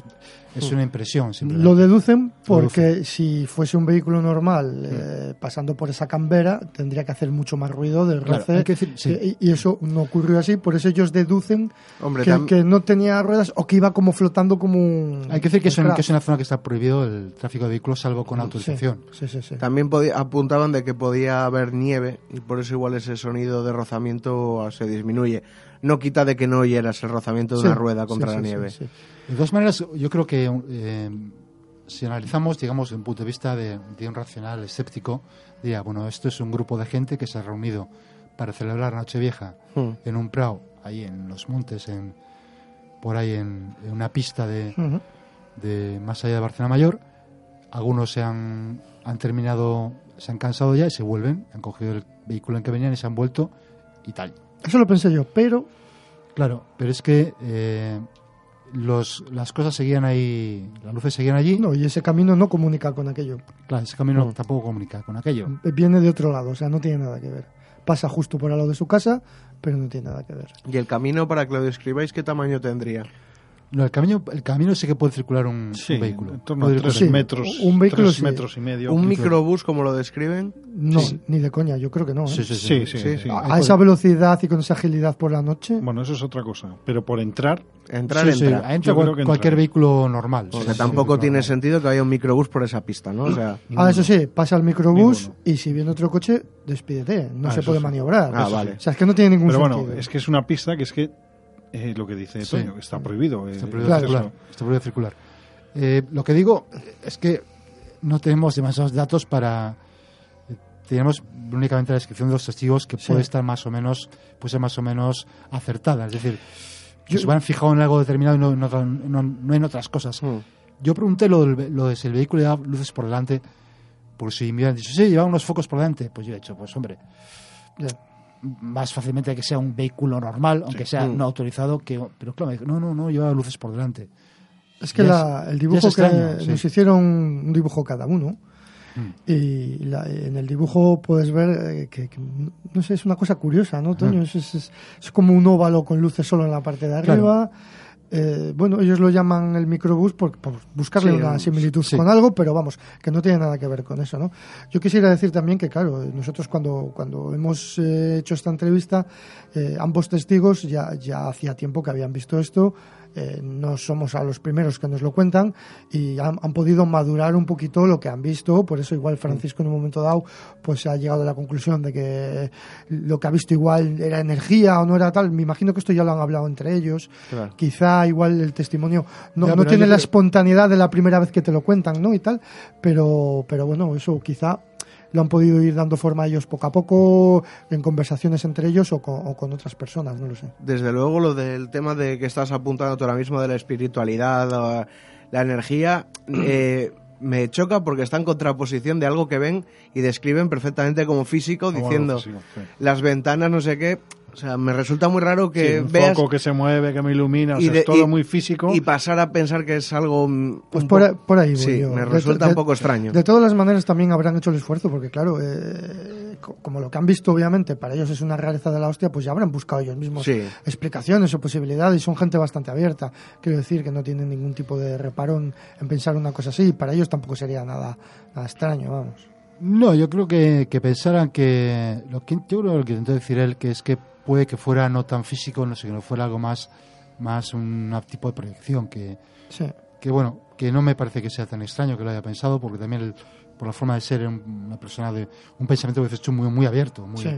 es una impresión. simplemente. Lo deducen Lo porque si fuese un vehículo normal eh, pasando por esa cambera tendría que hacer mucho más ruido del Claro, roce hay que decir- sí. y, y eso no ocurrió así, por eso ellos deducen Hombre, que, tam- que no tenía ruedas o que iba como flotando como un... Hay que decir que es, un un- craft. que es una zona que está prohibido el tráfico de vehículos salvo con autorización. Sí, sí, sí. También podía- apuntaban de que podía haber nieve y por eso igual ese sonido de rozamiento se disminuye. No quita de que no oyeras el rozamiento de Sí, una rueda contra sí, la sí, nieve. sí. De todas maneras, yo creo que eh, si analizamos, digamos, desde un punto de vista de, de un racional escéptico, diría, bueno, esto es un grupo de gente que se ha reunido para celebrar Nochevieja Hmm. en un prado, ahí en los montes, en, por ahí en, en una pista de, Ujú. de más allá de Barcelona Mayor. Algunos se han, han terminado, se han cansado ya y se vuelven, han cogido el vehículo en que venían y se han vuelto y tal. Eso lo pensé yo, pero Claro, pero es que eh, los, las cosas seguían ahí, las luces seguían allí. no, y ese camino no comunica con aquello. Claro, ese camino tampoco comunica con aquello. Viene de otro lado, o sea, no tiene nada que ver. Pasa justo por al lado de su casa, pero no tiene nada que ver. Y el camino, para que lo describáis, ¿qué tamaño tendría? No, el camino, el camino sí que puede circular un, Sí, un vehículo. en torno a tres Sí, metros, un vehículo tres sí. metros y medio. ¿Un microbús, como lo describen? No, Sí. ni de coña, yo creo que no. ¿eh? Sí, sí, Sí, sí. sí, sí. A, a esa velocidad y con esa agilidad por la noche. Bueno, eso es otra cosa. Pero por entrar, Entrar, Sí, sí, entra. entra cual- cualquier vehículo normal. Porque Sí, sí, tampoco sí, tiene normal. sentido que haya un microbús por esa pista, ¿no? O sea, [laughs] Ah, eso sí, pasa el microbús Ninguno. y si viene otro coche, despídete. No Ah, se puede sí. maniobrar. Ah, vale. O sea, es que no tiene ningún pero bueno, sentido. es que es una pista que es que eh, lo que dice Sí. Toño, que está prohibido. eh, Está prohibido circular. Está prohibido circular. Eh, lo que digo es que no tenemos demasiados datos para. Tenemos únicamente la descripción de los testigos que Sí. puede estar más o menos, puede ser más o menos acertada. Es decir, Yo- se van fijado en algo determinado y no, otra- no- no en otras cosas. hmm. Yo pregunté lo, lo de si el vehículo llevaba luces por delante, por si me hubieran dicho, sí, llevaba unos focos por delante. Pues yo he dicho, pues hombre, Ya. Más fácilmente que sea un vehículo normal, aunque sea Mm. no autorizado, que pero claro, no, no, no, llevaba luces por delante. Es que la- es- el dibujo es extraño, que sí. nos hicieron un dibujo cada uno. Mm. Y la- en el dibujo puedes ver eh, que, que, no sé, es una cosa curiosa, ¿no, Toño? Es, es- es- es como un óvalo con luces solo en la parte de Claro. Eh, bueno, ellos lo llaman el microbús por, por buscarle Sí, una un- similitud sí. con algo, pero vamos, que no tiene nada que ver con eso, ¿no? Yo quisiera decir también que, claro, nosotros cuando, cuando hemos eh, hecho esta entrevista, eh, ambos testigos ya, ya hacía tiempo que habían visto esto, eh, no somos a los primeros que nos lo cuentan y han, han podido madurar un poquito lo que han visto, por eso igual Francisco en un momento dado pues ha llegado a la conclusión de que lo que ha visto igual era energía o no era tal, me imagino que esto ya lo han hablado entre ellos, Claro. quizá igual el testimonio no, Ya, no tiene la creo- espontaneidad de la primera vez que te lo cuentan, ¿no? Y tal, pero, pero bueno, eso quizá lo han podido ir dando forma a ellos poco a poco en conversaciones entre ellos o con, o con otras personas, no lo sé. Desde luego, lo del tema de que estás apuntando tú ahora mismo de la espiritualidad, o la energía, [clears throat] eh, me choca porque está en contraposición de algo que ven y describen perfectamente como físico, Como diciendo físico, sí. las ventanas, no sé qué. O sea, me resulta muy raro Sí, que un veas foco que se mueve, que me ilumina, o y sea, de- es todo y- muy físico. y pasar a pensar que es algo. Pues por, po- ahí- por ahí voy Sí, yo. me resulta de- un poco extraño. De todas las maneras también habrán hecho el esfuerzo, porque claro, eh, co- como lo que han visto obviamente para ellos es una rareza de la hostia, pues ya habrán buscado ellos mismos Sí. explicaciones o posibilidades y son gente bastante abierta. Quiero decir que no tienen ningún tipo de reparo en, en pensar una cosa así y para ellos tampoco sería nada, nada extraño, vamos. No, yo creo que, que pensaran que lo que yo creo que lo que intentó decir él que es que puede que fuera no tan físico, no sé, que no fuera algo más más un tipo de proyección que Sí. que bueno, que no me parece que sea tan extraño que lo haya pensado porque también el- por la forma de ser una persona de un pensamiento que tú muy muy abierto, muy Sí.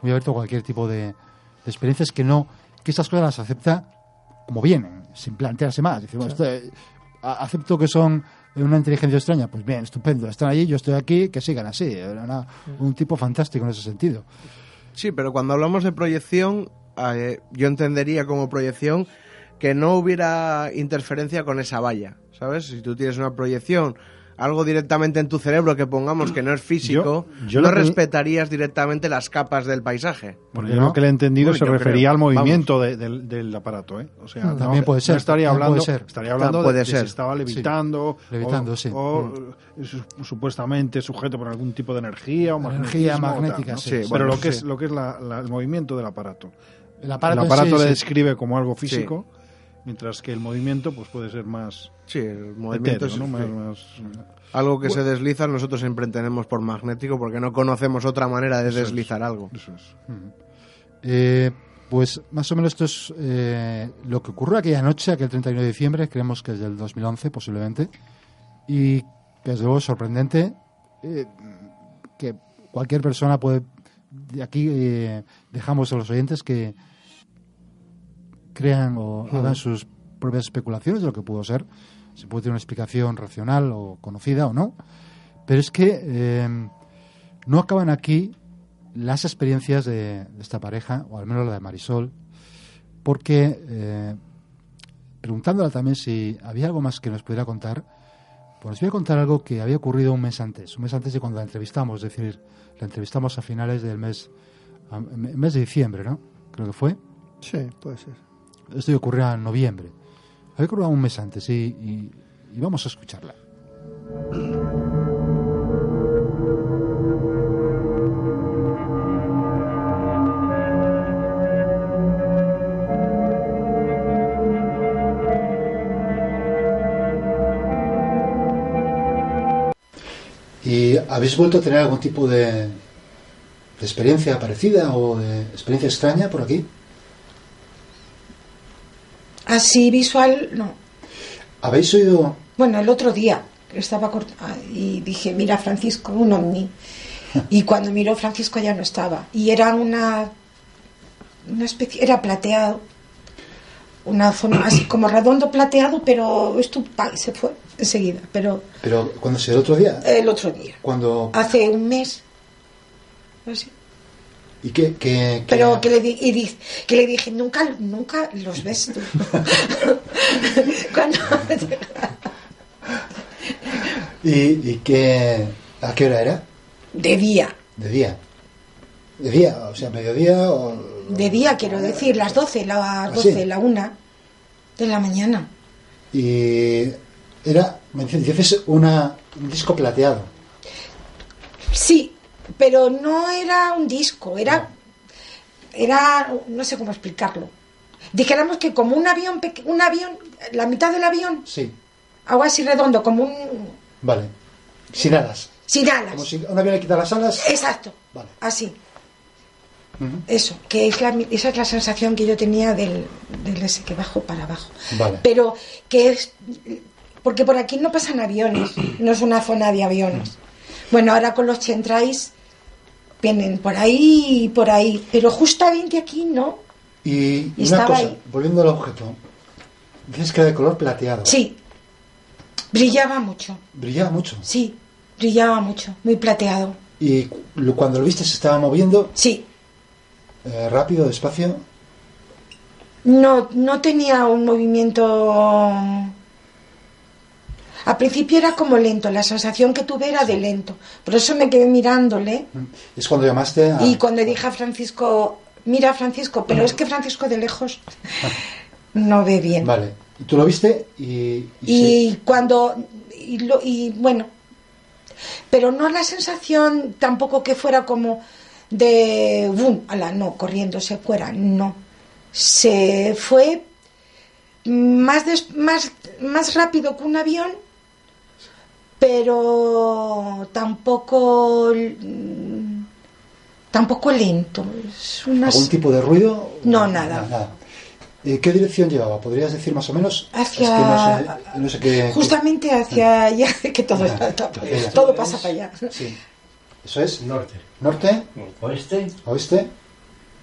muy abierto a cualquier tipo de, de experiencias que no que estas cosas las acepta como vienen, sin plantearse más. Dice, bueno, Sí. esto, eh, acepto que son una inteligencia extraña, pues bien, estupendo, están allí, yo estoy aquí, que sigan así. Una- un tipo fantástico en ese sentido. Sí, pero cuando hablamos de proyección, eh, yo entendería como proyección que no hubiera interferencia con esa valla, ¿sabes? Si tú tienes una proyección, algo directamente en tu cerebro que pongamos que no es físico, Yo- yo no que- respetarías directamente las capas del paisaje. Porque yo lo que le he entendido Bueno, se refería creo. al movimiento de- del, del aparato, ¿eh? O sea, Mm, también no, puede ser, no estaría hablando, puede ser. estaría hablando Puede de, de ser. si estaba levitando, Sí, levitando, o, sí. o, Mm. eh, su- supuestamente sujeto por algún tipo de energía o Energía magnetismo o tal, magnética, ¿no? sí. Pero bueno, lo que sí. es lo que es la- la- el movimiento del aparato. El aparato, el aparato sí, le sí. describe como algo físico, mientras que el movimiento pues puede ser más Sí, el movimiento etéreo, es ¿no? sí. Más- más- algo que se desliza, nosotros siempre entendemos por magnético porque no conocemos otra manera de Eso es. deslizar algo. eso es. Eh, pues más o menos esto es eh, lo que ocurrió aquella noche, aquel 31 de diciembre, creemos que es del 2011 posiblemente, y que desde luego es sorprendente eh, que cualquier persona puede... De aquí eh, dejamos a los oyentes que crean o hagan sus propias especulaciones de lo que pudo ser. Se puede tener una explicación racional o conocida o no. Pero es que eh, no acaban aquí las experiencias de, de esta pareja, o al menos la de Marisol, porque eh, preguntándola también si había algo más que nos pudiera contar, pues nos voy a contar algo que había ocurrido un mes antes, un mes antes de cuando la entrevistamos, es decir, la entrevistamos a finales del mes, a- mes de diciembre, ¿no? Creo que fue. Sí, puede ser. Esto ocurrió en noviembre. Había ocurrido un mes antes y, y- vamos a escucharla. ¿Y habéis vuelto a tener algún tipo de, de experiencia parecida o de experiencia extraña por aquí? Así visual, no. ¿Habéis oído Bueno, el otro día estaba ah, y dije, mira Francisco, un ovni. Y cuando miró Francisco ya no estaba. Y era una, una especie, era plateado. Una zona así [coughs] como redondo plateado, pero esto se fue enseguida. Pero Pero cuando se el otro día, el otro día, cuando hace un mes. así. Y que, que, que- Pero que le, di- y di- que le dije, nunca, nunca los ves tú. [laughs] Cuando- [laughs] y, y que a qué hora era? de día, De día. De día, o sea, mediodía o de día quiero decir, las 12, las ¿Ah, 12, sí? la 1 de la mañana. y era, me dices una un disco plateado. Sí, pero no era un disco, era, era, no sé cómo explicarlo. Dijéramos que como un avión, un avión, la mitad del avión, Sí, algo así redondo, como un, vale. Sin alas. sin alas. Como si un avión le quita las alas. Exacto, Vale. así. Eso, que es la, esa es la sensación que yo tenía del, del ese que bajo para abajo. Vale. Pero que es. Porque por aquí no pasan aviones, no es una zona de aviones. Bueno, ahora con los chentrais vienen por ahí y por ahí, pero justamente aquí no. Y, Y una cosa, ahí. volviendo al objeto. Dices que era de color plateado. Sí, brillaba mucho, Brillaba mucho. sí, brillaba mucho, muy plateado. Y cuando lo viste se estaba moviendo Sí, eh, rápido, despacio. no, no tenía un movimiento. Al principio era como lento, la sensación que tuve era de lento. Por eso me quedé mirándole. Es cuando llamaste a... Y cuando dije a Francisco, mira Francisco, pero es que Francisco de lejos no ve bien. Vale. Y tú lo viste y... y Y cuando, y, lo- y bueno, pero no la sensación tampoco que fuera como de, boom, ala, no, corriéndose fuera, no. Se fue más, des- más, más rápido que un avión, pero tampoco, mm, tampoco lento. Es una ¿Algún tipo de ruido? No, nada. Eh, ¿Qué dirección llevaba? ¿Podrías decir más o menos? Hacia- Es que no sé, no sé qué... Justamente hacia allá, [laughs] que todo, está- todo pasa para allá. Sí. ¿Eso es? Norte. ¿Norte? Oeste. ¿Oeste?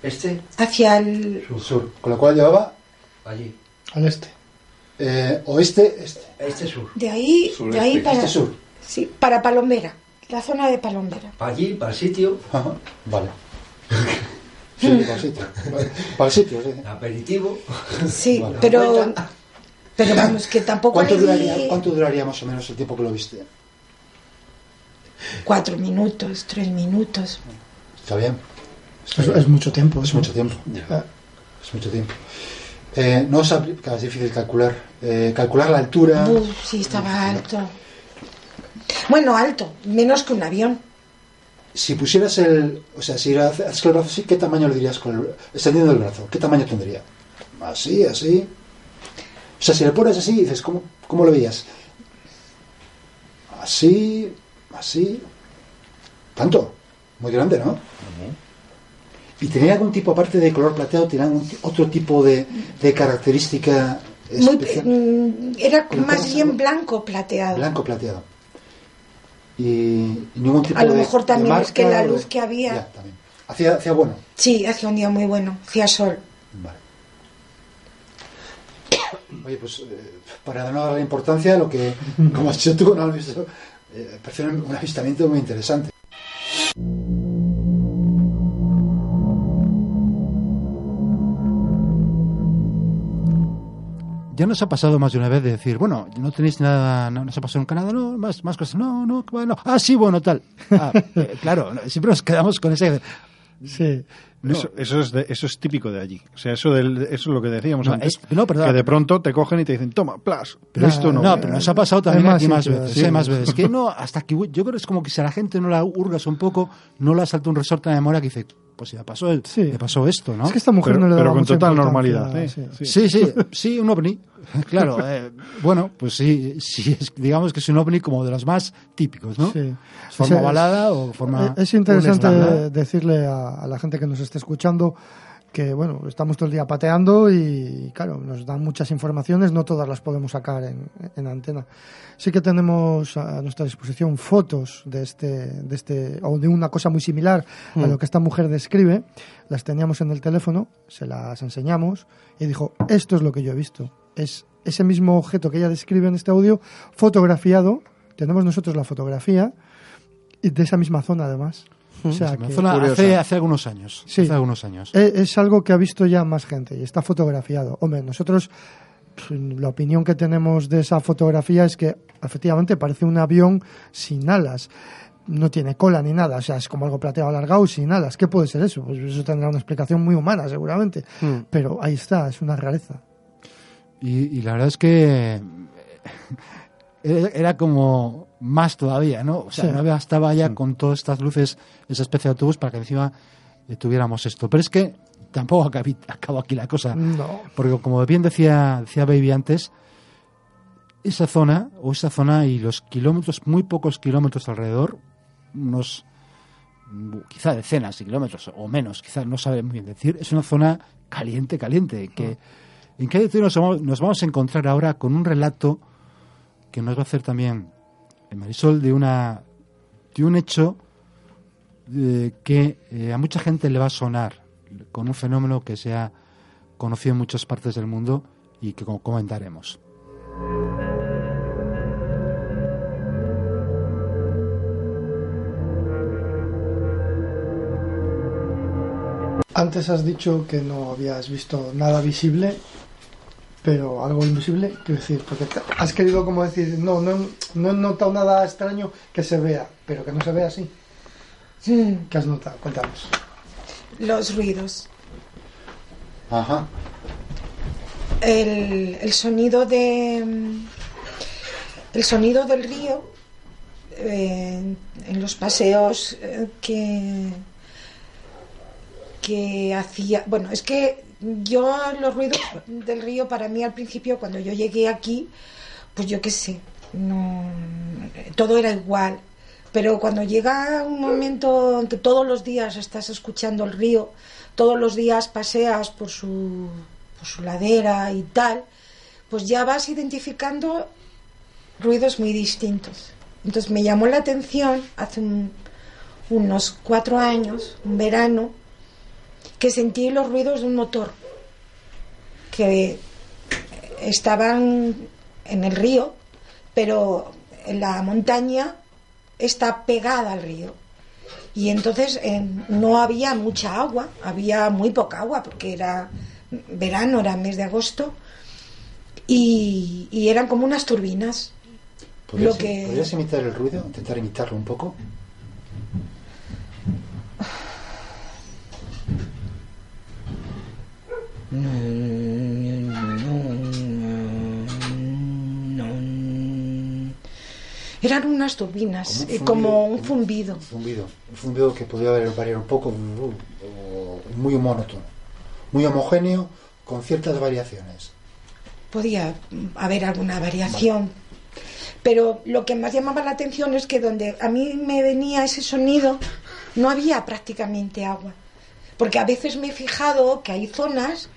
Este. Hacia el... Sur. Con lo cual llevaba Allí. Al este. Eh, oeste, este. Este sur. De ahí, de ahí para, Este sur. sí, para Palombera, la zona de Palombera. Para allí, para el sitio. Ajá, vale. [laughs] Sí, para el sitio. Para el sitio, sí. Aperitivo. Sí, Vale. pero, pero vamos, que tampoco ¿Cuánto le duraría, ¿Cuánto duraría más o menos el tiempo que lo viste? cuatro minutos, tres minutos. Está bien. Es, es mucho tiempo. Es mucho tiempo. Es mucho tiempo. Eh, no claro, es difícil calcular. Eh, calcular la altura. Uf, sí, estaba alto. Bueno, alto, menos que un avión. Si pusieras el. O sea, si haces el brazo así, ¿qué tamaño le dirías con el. extendiendo el brazo? ¿Qué tamaño tendría? Así, así. O sea, si le pones así, dices, ¿cómo, cómo lo veías? Así, así. Tanto. Muy grande, ¿no? ¿Y tenía algún tipo, aparte de color plateado, tenía algún ti- otro tipo de, de característica especial? mm, era más ¿cómo bien blanco plateado. Blanco plateado. Y, ningún tipo A lo de- mejor de también es que la de- luz que había. Ya, también. Hacía, hacía bueno. Sí, hacía un día muy bueno, hacía sol. Oye, pues eh, para no darle importancia, lo que, como has dicho tú, no lo he visto, eh, parece un avistamiento muy interesante. Ya nos ha pasado más de una vez de decir, bueno, no tenéis nada, no nos ha pasado en Canadá, no, más, más cosas, no, no, bueno, ah, sí, bueno, tal. Ah, [laughs] eh, claro, siempre nos quedamos con ese. Sí. No. Eso, eso es de- eso es típico de allí. O sea, eso, del, eso es lo que decíamos No, antes. es- no, perdona. que de pronto te cogen y te dicen, toma, plas. Pero esto no. No, pero nos ha pasado también más aquí más sitios, veces, sí. más veces. Que no, hasta que yo creo que es como que si a la gente no la hurgas un poco, no la salta un resorte la memoria que dice, pues me pasó, el, me pasó esto, ¿no? Es que esta mujer Pero- no le pero con total normalidad, sí. sí. Sí, sí, sí, un ovni. [laughs] Claro, eh, bueno, pues sí, sí, es- digamos que es un ovni como de los más típicos, ¿no? Sí. Forma O sea, balada o forma. Es interesante decirle a, a la gente que nos esté escuchando que, bueno, estamos todo el día pateando y, claro, nos dan muchas informaciones, no todas las podemos sacar en, en antena. Sí que tenemos a nuestra disposición fotos de este, de este, o de una cosa muy similar a Mm. lo que esta mujer describe. Las teníamos en el teléfono, se las enseñamos y dijo, esto es lo que yo he visto. Es ese mismo objeto que ella describe en este audio, fotografiado, tenemos nosotros la fotografía, y de esa misma zona además. O sea, Una que- zona hace, hace algunos años. Sí. Hace algunos años. es, es algo que ha visto ya más gente y está fotografiado. Hombre, nosotros pf, la opinión que tenemos de esa fotografía es que efectivamente parece un avión sin alas. No tiene cola ni nada, o sea, es como algo plateado alargado sin alas. ¿Qué puede ser eso? Pues eso tendrá una explicación muy humana, seguramente. Hmm. Pero ahí está, es una rareza. Y, y la verdad es que era como más todavía, ¿no? O sea, Sí. no bastaba ya con todas estas luces, esa especie de autobús para que encima eh, tuviéramos esto. Pero es que tampoco acabó aquí la cosa. No. Porque como bien decía, decía Baby antes, esa zona, o esa zona y los kilómetros, muy pocos kilómetros alrededor, unos mm, quizá decenas de kilómetros o menos, quizá no sabe muy bien decir, es una zona caliente, caliente, que en que nos vamos, nos vamos a encontrar ahora con un relato que nos va a hacer también el Marisol de una de un hecho eh, que eh, a mucha gente le va a sonar con un fenómeno que se ha conocido en muchas partes del mundo y que co- comentaremos. Antes has dicho que no habías visto nada visible, pero algo invisible, quiero decir, porque has querido como decir, no, no, no he notado nada extraño que se vea, pero que no se vea así. ¿Qué has notado? Cuéntanos. Los ruidos. Ajá. El, el sonido de. El sonido del río eh, en los paseos eh, que. que hacía. Bueno, es que yo los ruidos del río para mí al principio, cuando yo llegué aquí, pues yo qué sé, no, todo era igual. Pero cuando llega un momento en que todos los días estás escuchando el río, todos los días paseas por su, por su ladera y tal, pues ya vas identificando ruidos muy distintos. Entonces me llamó la atención hace un- unos cuatro años, un verano, que sentí los ruidos de un motor que estaban en el río, pero la montaña está pegada al río. Y entonces eh, no había mucha agua, había muy poca agua porque era verano, era mes de agosto, y, y eran como unas turbinas. ¿Podrías, Lo que- podrías imitar el ruido? Intentar imitarlo un poco. Eran unas turbinas, Como un eh, como zumbido. un zumbido. Un zumbido. Un zumbido que haber- variar un poco, muy monótono. Muy homogéneo, con ciertas variaciones. Podía mm, haber alguna variación. Pero lo que más llamaba la atención es que donde a mí me venía ese sonido no había prácticamente agua. Porque a veces me he fijado que hay zonas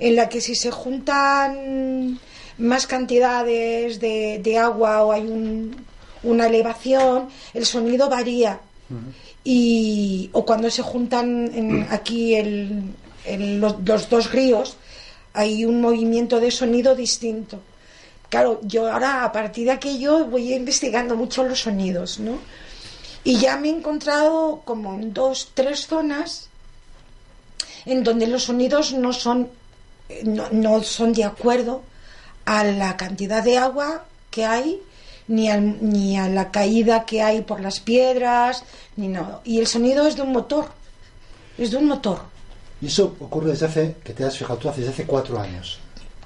en las que si se juntan más cantidades de, agua o hay un- una elevación, el sonido varía. y o cuando se juntan aquí los, los dos ríos hay un movimiento de sonido distinto claro yo ahora a partir de aquello voy investigando mucho los sonidos no y ya me he encontrado como en dos tres zonas en donde los sonidos no son eh, no, no son de acuerdo a la cantidad de agua que hay ni, al- ni a la caída que hay por las piedras ni nada y el sonido es de un motor es de un motor Y eso ocurre desde hace, que te has fijado tú, desde hace cuatro años.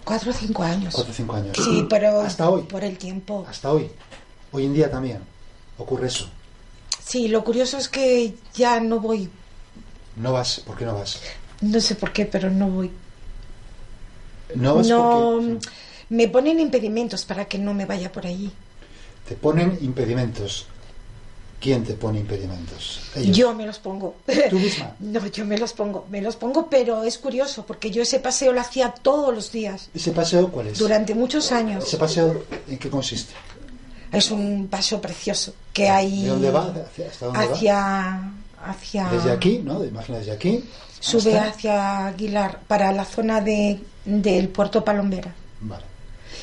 cuatro o cinco años Cuatro o cinco años. sí pero Hasta hoy. por el tiempo Hasta hoy. Hoy en día también ocurre eso. sí lo curioso es que ya no voy No vas, ¿por qué no vas? No sé por qué pero no voy No vas no porque me ponen impedimentos para que no me vaya por allí te ponen impedimentos. ¿Quién te pone impedimentos? Ellos. Yo me los pongo. ¿Tú misma? [laughs] No, yo me los pongo, me los pongo, pero es curioso porque yo ese paseo lo hacía todos los días, ¿Ese paseo cuál es? durante muchos años. ¿Ese paseo en qué consiste? Es un paseo precioso que hay ¿De dónde va? ¿Hacia- ¿Hasta dónde hacia, hacia Desde aquí, ¿no? Imagina desde aquí. sube hasta- hacia Aguilar para la zona de del puerto Palombera. Vale.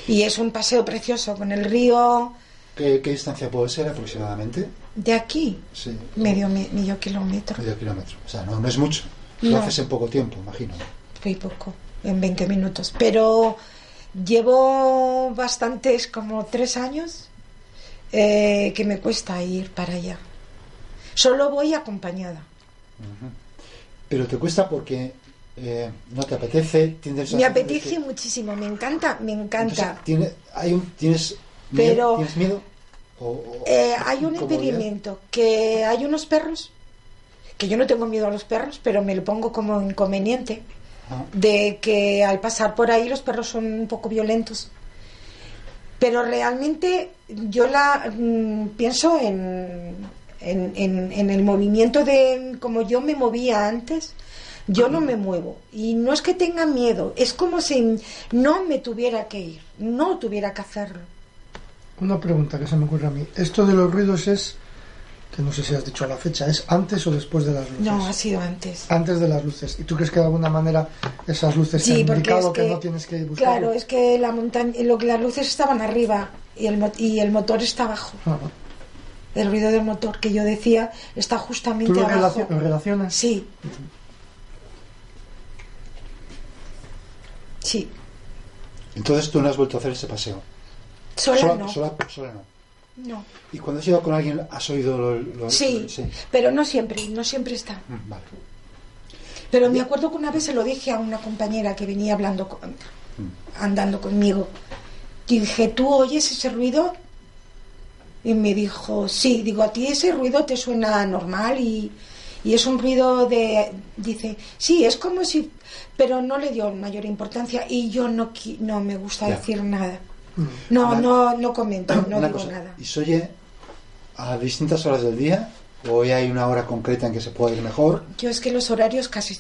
Y es un paseo precioso con el río ¿Qué, qué distancia puede ser aproximadamente? de aquí, Sí. medio me- medio kilómetro, Medio kilómetro. O sea, no, no es mucho. Lo No. haces en poco tiempo, imagino. muy poco, en 20 minutos. Pero llevo bastantes, como tres años, eh, que me cuesta ir para allá. Solo voy acompañada. Pero te cuesta porque eh, no te apetece. Tienes Me apetece muchísimo, me encanta, me encanta. ¿Tiene, hay un, ¿Tienes Pero- miedo? ¿Tienes miedo? O- o- Eh, hay un impedimento, que hay unos perros, que yo no tengo miedo a los perros, pero me lo pongo como inconveniente, Ah. de que al pasar por ahí los perros son un poco violentos. Pero realmente yo la mm, pienso en, en, en- en el movimiento de como yo me movía antes. Yo no me muevo y no es que tenga miedo, es como si no me tuviera que ir, no tuviera que hacerlo. Una pregunta que se me ocurre a mí. Esto de los ruidos es, que no sé si has dicho la fecha, ¿es antes o después de las luces? No, ha sido antes. Antes de las luces. ¿Y tú crees que de alguna manera esas luces Sí, han porque indicado es que, que, no tienes que buscar? Claro, es que la montaña, lo que las luces estaban arriba y el, y el motor está abajo. El ruido del motor que yo decía está ¿Tú justamente lo, abajo. lo relacionas? Sí. Sí. Entonces tú no has vuelto a hacer ese paseo. Sola no. Sola, sola no. No. Y cuando has ido con alguien, ¿has oído lo, lo- Sí, sí. pero no siempre, no siempre está. Mm, Vale. Pero me acuerdo que una vez se lo dije a una compañera que venía hablando, con- andando conmigo. Y dije, ¿tú oyes ese ruido? Y me dijo, sí. Digo, ¿a ti ese ruido te suena normal? Y, y es un ruido de... Dice, sí, es como si... Pero no le dio mayor importancia y yo no, no me gusta Ya. decir nada. No, Una- no, no comento, no digo cosa, nada. ¿Y se oye a distintas horas del día? ¿O hoy hay una hora concreta en que se puede ir mejor? Yo es que los horarios casi,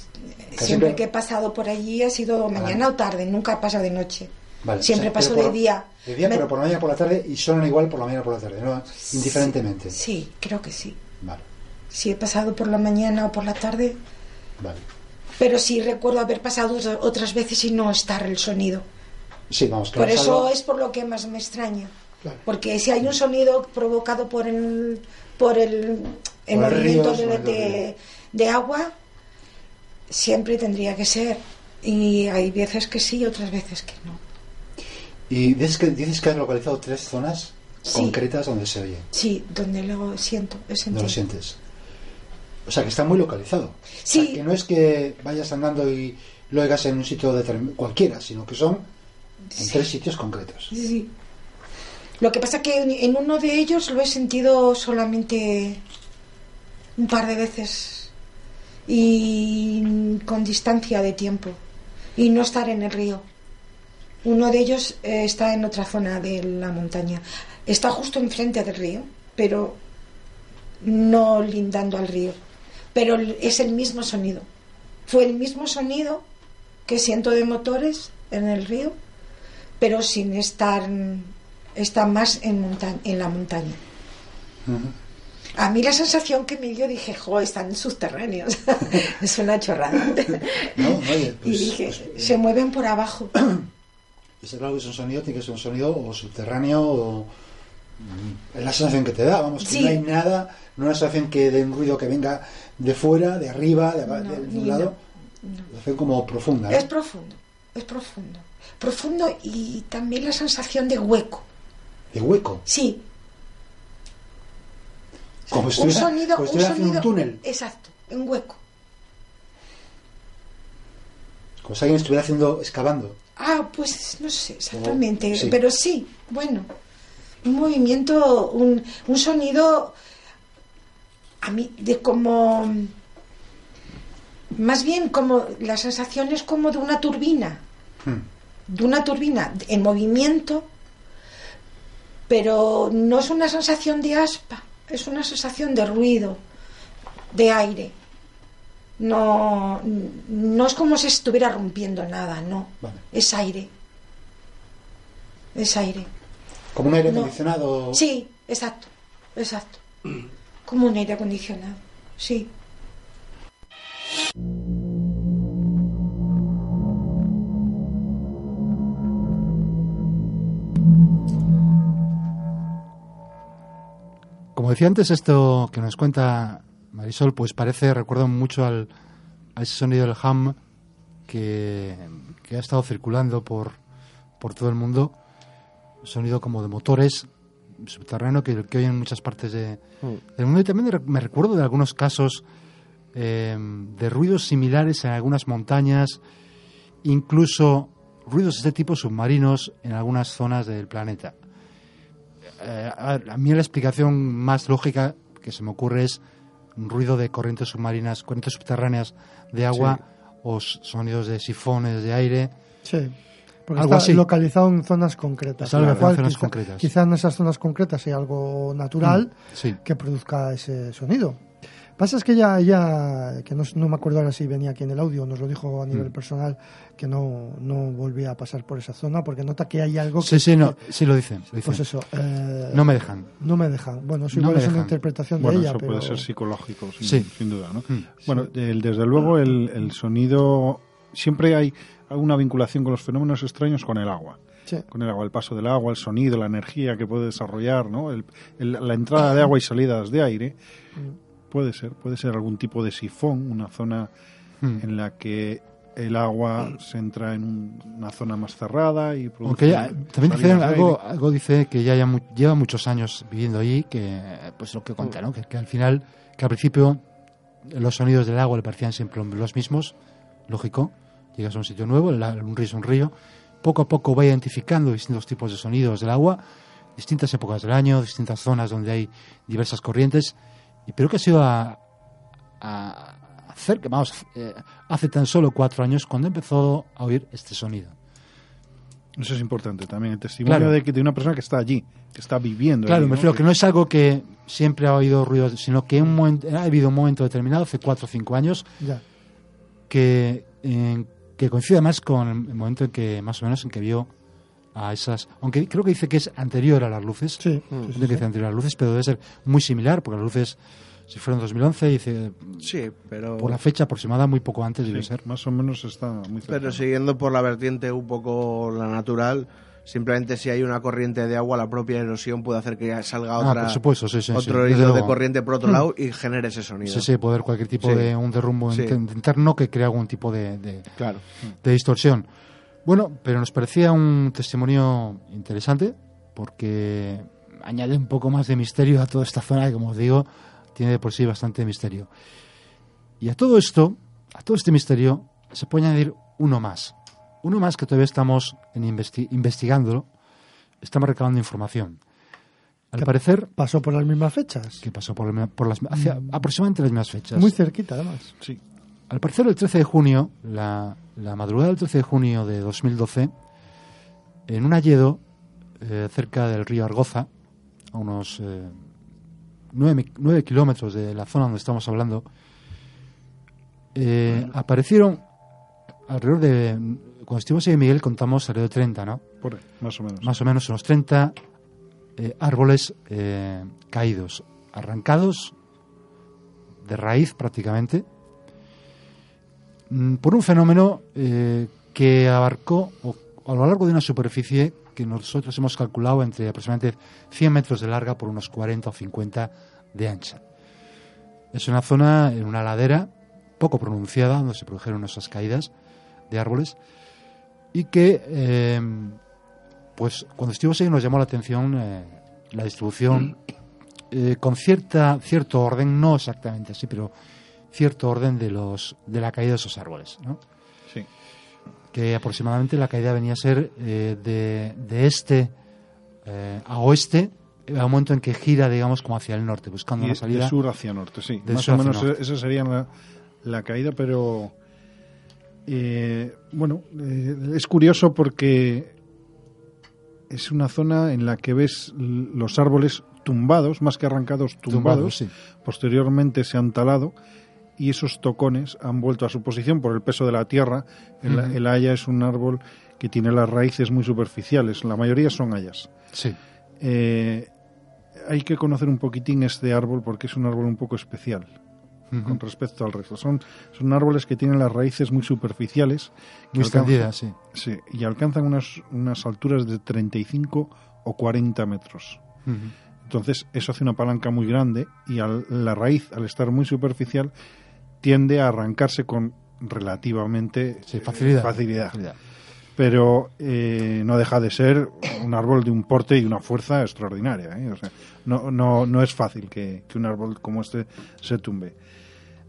Casi siempre que he pasado por allí ha sido mañana o tarde, nunca he pasado de noche. Vale, siempre o sea, paso de día. De día, Me- pero por la mañana por la tarde y suenan igual por la mañana por la tarde, ¿no? Indiferentemente. Sí, creo que sí. Vale, Si he pasado por la mañana o por la tarde, vale. pero sí recuerdo haber pasado otra- otras veces y no estar el sonido. Sí, vamos, Por eso algo- es por lo que más me extraña. Claro. Porque si hay un sonido provocado por el, por el, el Por movimiento de, de- de agua, siempre tendría que ser. Y hay veces que sí y otras veces que no. Y dices que, dices que has localizado tres zonas Sí. concretas donde se oye, Sí, donde lo siento, sentido. lo sientes. O sea, que está muy localizado. Sí. O sea, que no es que vayas andando y lo oigas en un sitio cualquiera, sino que son en tres sitios concretos. Sí, sí. Lo que pasa que en uno de ellos lo he sentido solamente un par de veces y con distancia de tiempo y no estar en el río. Uno de ellos eh, está en otra zona de la montaña. Está justo enfrente del río, pero no lindando al río. Pero es el mismo sonido. Fue el mismo sonido que siento de motores en el río, pero sin estar está más en, monta- en la montaña. A mí la sensación que me dio, dije, jo, están subterráneos. [laughs] es una chorrada. No, y pues, dije, pues, se mueven por abajo. [coughs] está claro que es un sonido, tiene que ser un sonido o subterráneo o... mm, Es la sensación que te da, vamos, que Sí. no hay nada, no es una sensación que de un ruido que venga de fuera, de arriba, de, No, de- un lado. no, no. Sensación como profunda. Es profundo, es profundo. Profundo y también la sensación de hueco. De hueco. Sí, Como un estuviera, sonido, como un estuviera haciendo sonido, un túnel. exacto, un hueco. Como si alguien estuviera haciendo, excavando. Ah, pues no sé exactamente, Oh, sí. pero sí, bueno, un movimiento, un, un sonido a mí de como más bien como la sensación es como de una turbina, Hmm. de una turbina en movimiento, pero no es una sensación de aspa, es una sensación de ruido, de aire. No, no es como si estuviera rompiendo nada, no. Vale. Es aire. Es aire. Como un aire No. acondicionado. Sí, exacto, exacto. [clears throat] Como un aire acondicionado, sí. Como decía antes, esto que nos cuenta Marisol, pues parece, recuerda mucho al, a ese sonido del ham que, que ha estado circulando por, por todo el mundo. Sonido como de motores subterráneo que, que oyen en muchas partes de- del mundo. Y también me recuerdo de algunos casos eh, de ruidos similares en algunas montañas, incluso ruidos de este tipo submarinos en algunas zonas del planeta. Eh, a, a mí la explicación más lógica que se me ocurre es ruido de corrientes submarinas, corrientes subterráneas de agua o sonidos de sifones de aire. Sí. Porque Algo está así. localizado en zonas concretas. Está localizado en zonas quizá, concretas. quizá en esas zonas concretas hay algo natural Mm, sí. que produzca ese sonido. Pasa es que ella, ella que no, no me acuerdo ahora si venía aquí en el audio, nos lo dijo a nivel Mm. personal, que no, no volvía a pasar por esa zona porque nota que hay algo Sí, que... sí, no, sí lo dicen. lo dicen. Pues eso. eh, No me dejan. No me dejan. Bueno, eso No igual es una interpretación Bueno, de ella, eso pero... puede ser psicológico, sin, Sí. sin duda, ¿no? Mm. Bueno, el- desde luego el, el sonido siempre hay una vinculación con los fenómenos extraños con el agua. Sí. Con el agua, el paso del agua, el sonido, la energía que puede desarrollar, ¿no? El- el- la entrada de agua y salidas de aire. Puede ser, puede ser algún tipo de sifón, una zona Mm. en la que el agua se entra en un- una zona más cerrada y produce Aunque ella, también dice algo, algo dice que ya, ya mu- lleva muchos años viviendo allí, que pues lo que cuenta, ¿no? Que, que al final, que al principio los sonidos del agua le parecían siempre los mismos, lógico, llegas a un sitio nuevo, el- un río es un río, poco a poco va identificando distintos tipos de sonidos del agua, distintas épocas del año, distintas zonas donde hay diversas corrientes, y pero que ha sido a, a hacer que, vamos, eh, hace tan solo cuatro años cuando empezó a oír este sonido. Eso es importante también, el testimonio Claro. de, que, de una persona que está allí, que está viviendo. Claro, allí, me refiero que no es algo que siempre ha oído ruidos, sino que un momento, ha habido un momento determinado, hace cuatro o cinco años, Ya. que, en- que coincide más con el momento en que, más o menos, en que vio a esas. Aunque creo que dice que es anterior a las luces. Sí, sí, Creo sí, que sí. dice anterior a las luces, pero debe ser muy similar, porque las luces Si fuera en 2011, dice. Sí, pero. Por la fecha aproximada, muy poco antes debe ser. Más o menos está muy cerca. Pero siguiendo por la vertiente un poco la natural, simplemente si hay una corriente de agua, la propia erosión puede hacer que salga Ah, otra, por supuesto, sí, sí, otro sí, hilo de corriente por otro Mm. lado y genere ese sonido. Sí, sí, puede haber cualquier tipo Sí. de un derrumbo interno que crea algún tipo de, de, Claro. de distorsión. Bueno, pero nos parecía un testimonio interesante porque añade un poco más de misterio a toda esta zona que, como os digo, tiene de por sí bastante misterio. Y a todo esto, a todo este misterio, se puede añadir uno más. Uno más que todavía estamos en investi- investigándolo, estamos recabando información. Al Que parecer, Pasó por las mismas fechas. que pasó por, la- por las, hacia aproximadamente las mismas fechas. Muy cerquita, además. Sí. Al parecer, el 13 de junio, la, la madrugada del 13 de junio de 2012, en un alledo eh, cerca del río Argoza, a unos 9 kilómetros de la zona donde estamos hablando, eh, aparecieron alrededor de. Cuando estuvimos en Miguel contamos alrededor de 30, ¿no? Por ahí, más o menos. Más o menos unos 30 eh, árboles eh, caídos, arrancados de raíz prácticamente, por un fenómeno eh, que abarcó o- a lo largo de una superficie que nosotros hemos calculado entre aproximadamente 100 metros de larga por unos 40 o 50 de ancha. Es una zona en una ladera poco pronunciada donde se produjeron esas caídas de árboles y que eh, pues cuando estuvimos ahí nos llamó la atención eh, la distribución eh, con cierta cierto orden no exactamente así pero cierto orden de los de la caída de esos árboles ¿no? Sí. que aproximadamente la caída venía a ser eh, de, de este eh, a oeste a un momento en que gira digamos como hacia el norte buscando Y una salida de sur hacia norte, sí. de Más o menos esa sería la, la caída, pero eh, bueno, eh, es curioso porque es una zona en la que ves los árboles tumbados, más que arrancados, tumbados. Tumbados, sí. Posteriormente se han talado y esos tocones han vuelto a su posición por el peso de la tierra. El, haya es un árbol que tiene las raíces muy superficiales, la mayoría son hayas. sí Eh, hay que conocer un poquitín este árbol porque es un árbol un poco especial con respecto al resto. Son, son árboles que tienen las raíces muy superficiales. muy extendidas sí Sí, y alcanzan unas, unas alturas de 35 o 40 metros. Entonces, eso hace una palanca muy grande y al- la raíz, al estar muy superficial, tiende a arrancarse con relativamente Sí, eh, facilidad. facilidad. Facilidad. Pero eh, no deja de ser un árbol de un porte y una fuerza extraordinaria. ¿eh? O sea, no, no, no es fácil que, que un árbol como este se tumbe.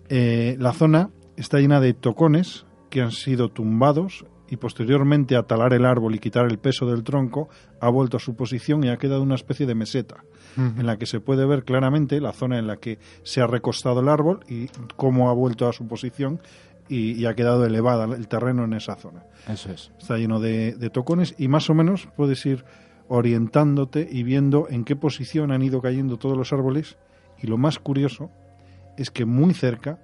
Eh, la zona está llena de tocones que han sido tumbados y posteriormente a talar el árbol y quitar el peso del tronco ha vuelto a su posición y ha quedado una especie de meseta en la que se puede ver claramente la zona en la que se ha recostado el árbol y cómo ha vuelto a su posición y, y ha quedado elevada el terreno en esa zona. eso es Está lleno de, de tocones y más o menos puedes ir orientándote y viendo en qué posición han ido cayendo todos los árboles y lo más curioso es que muy cerca,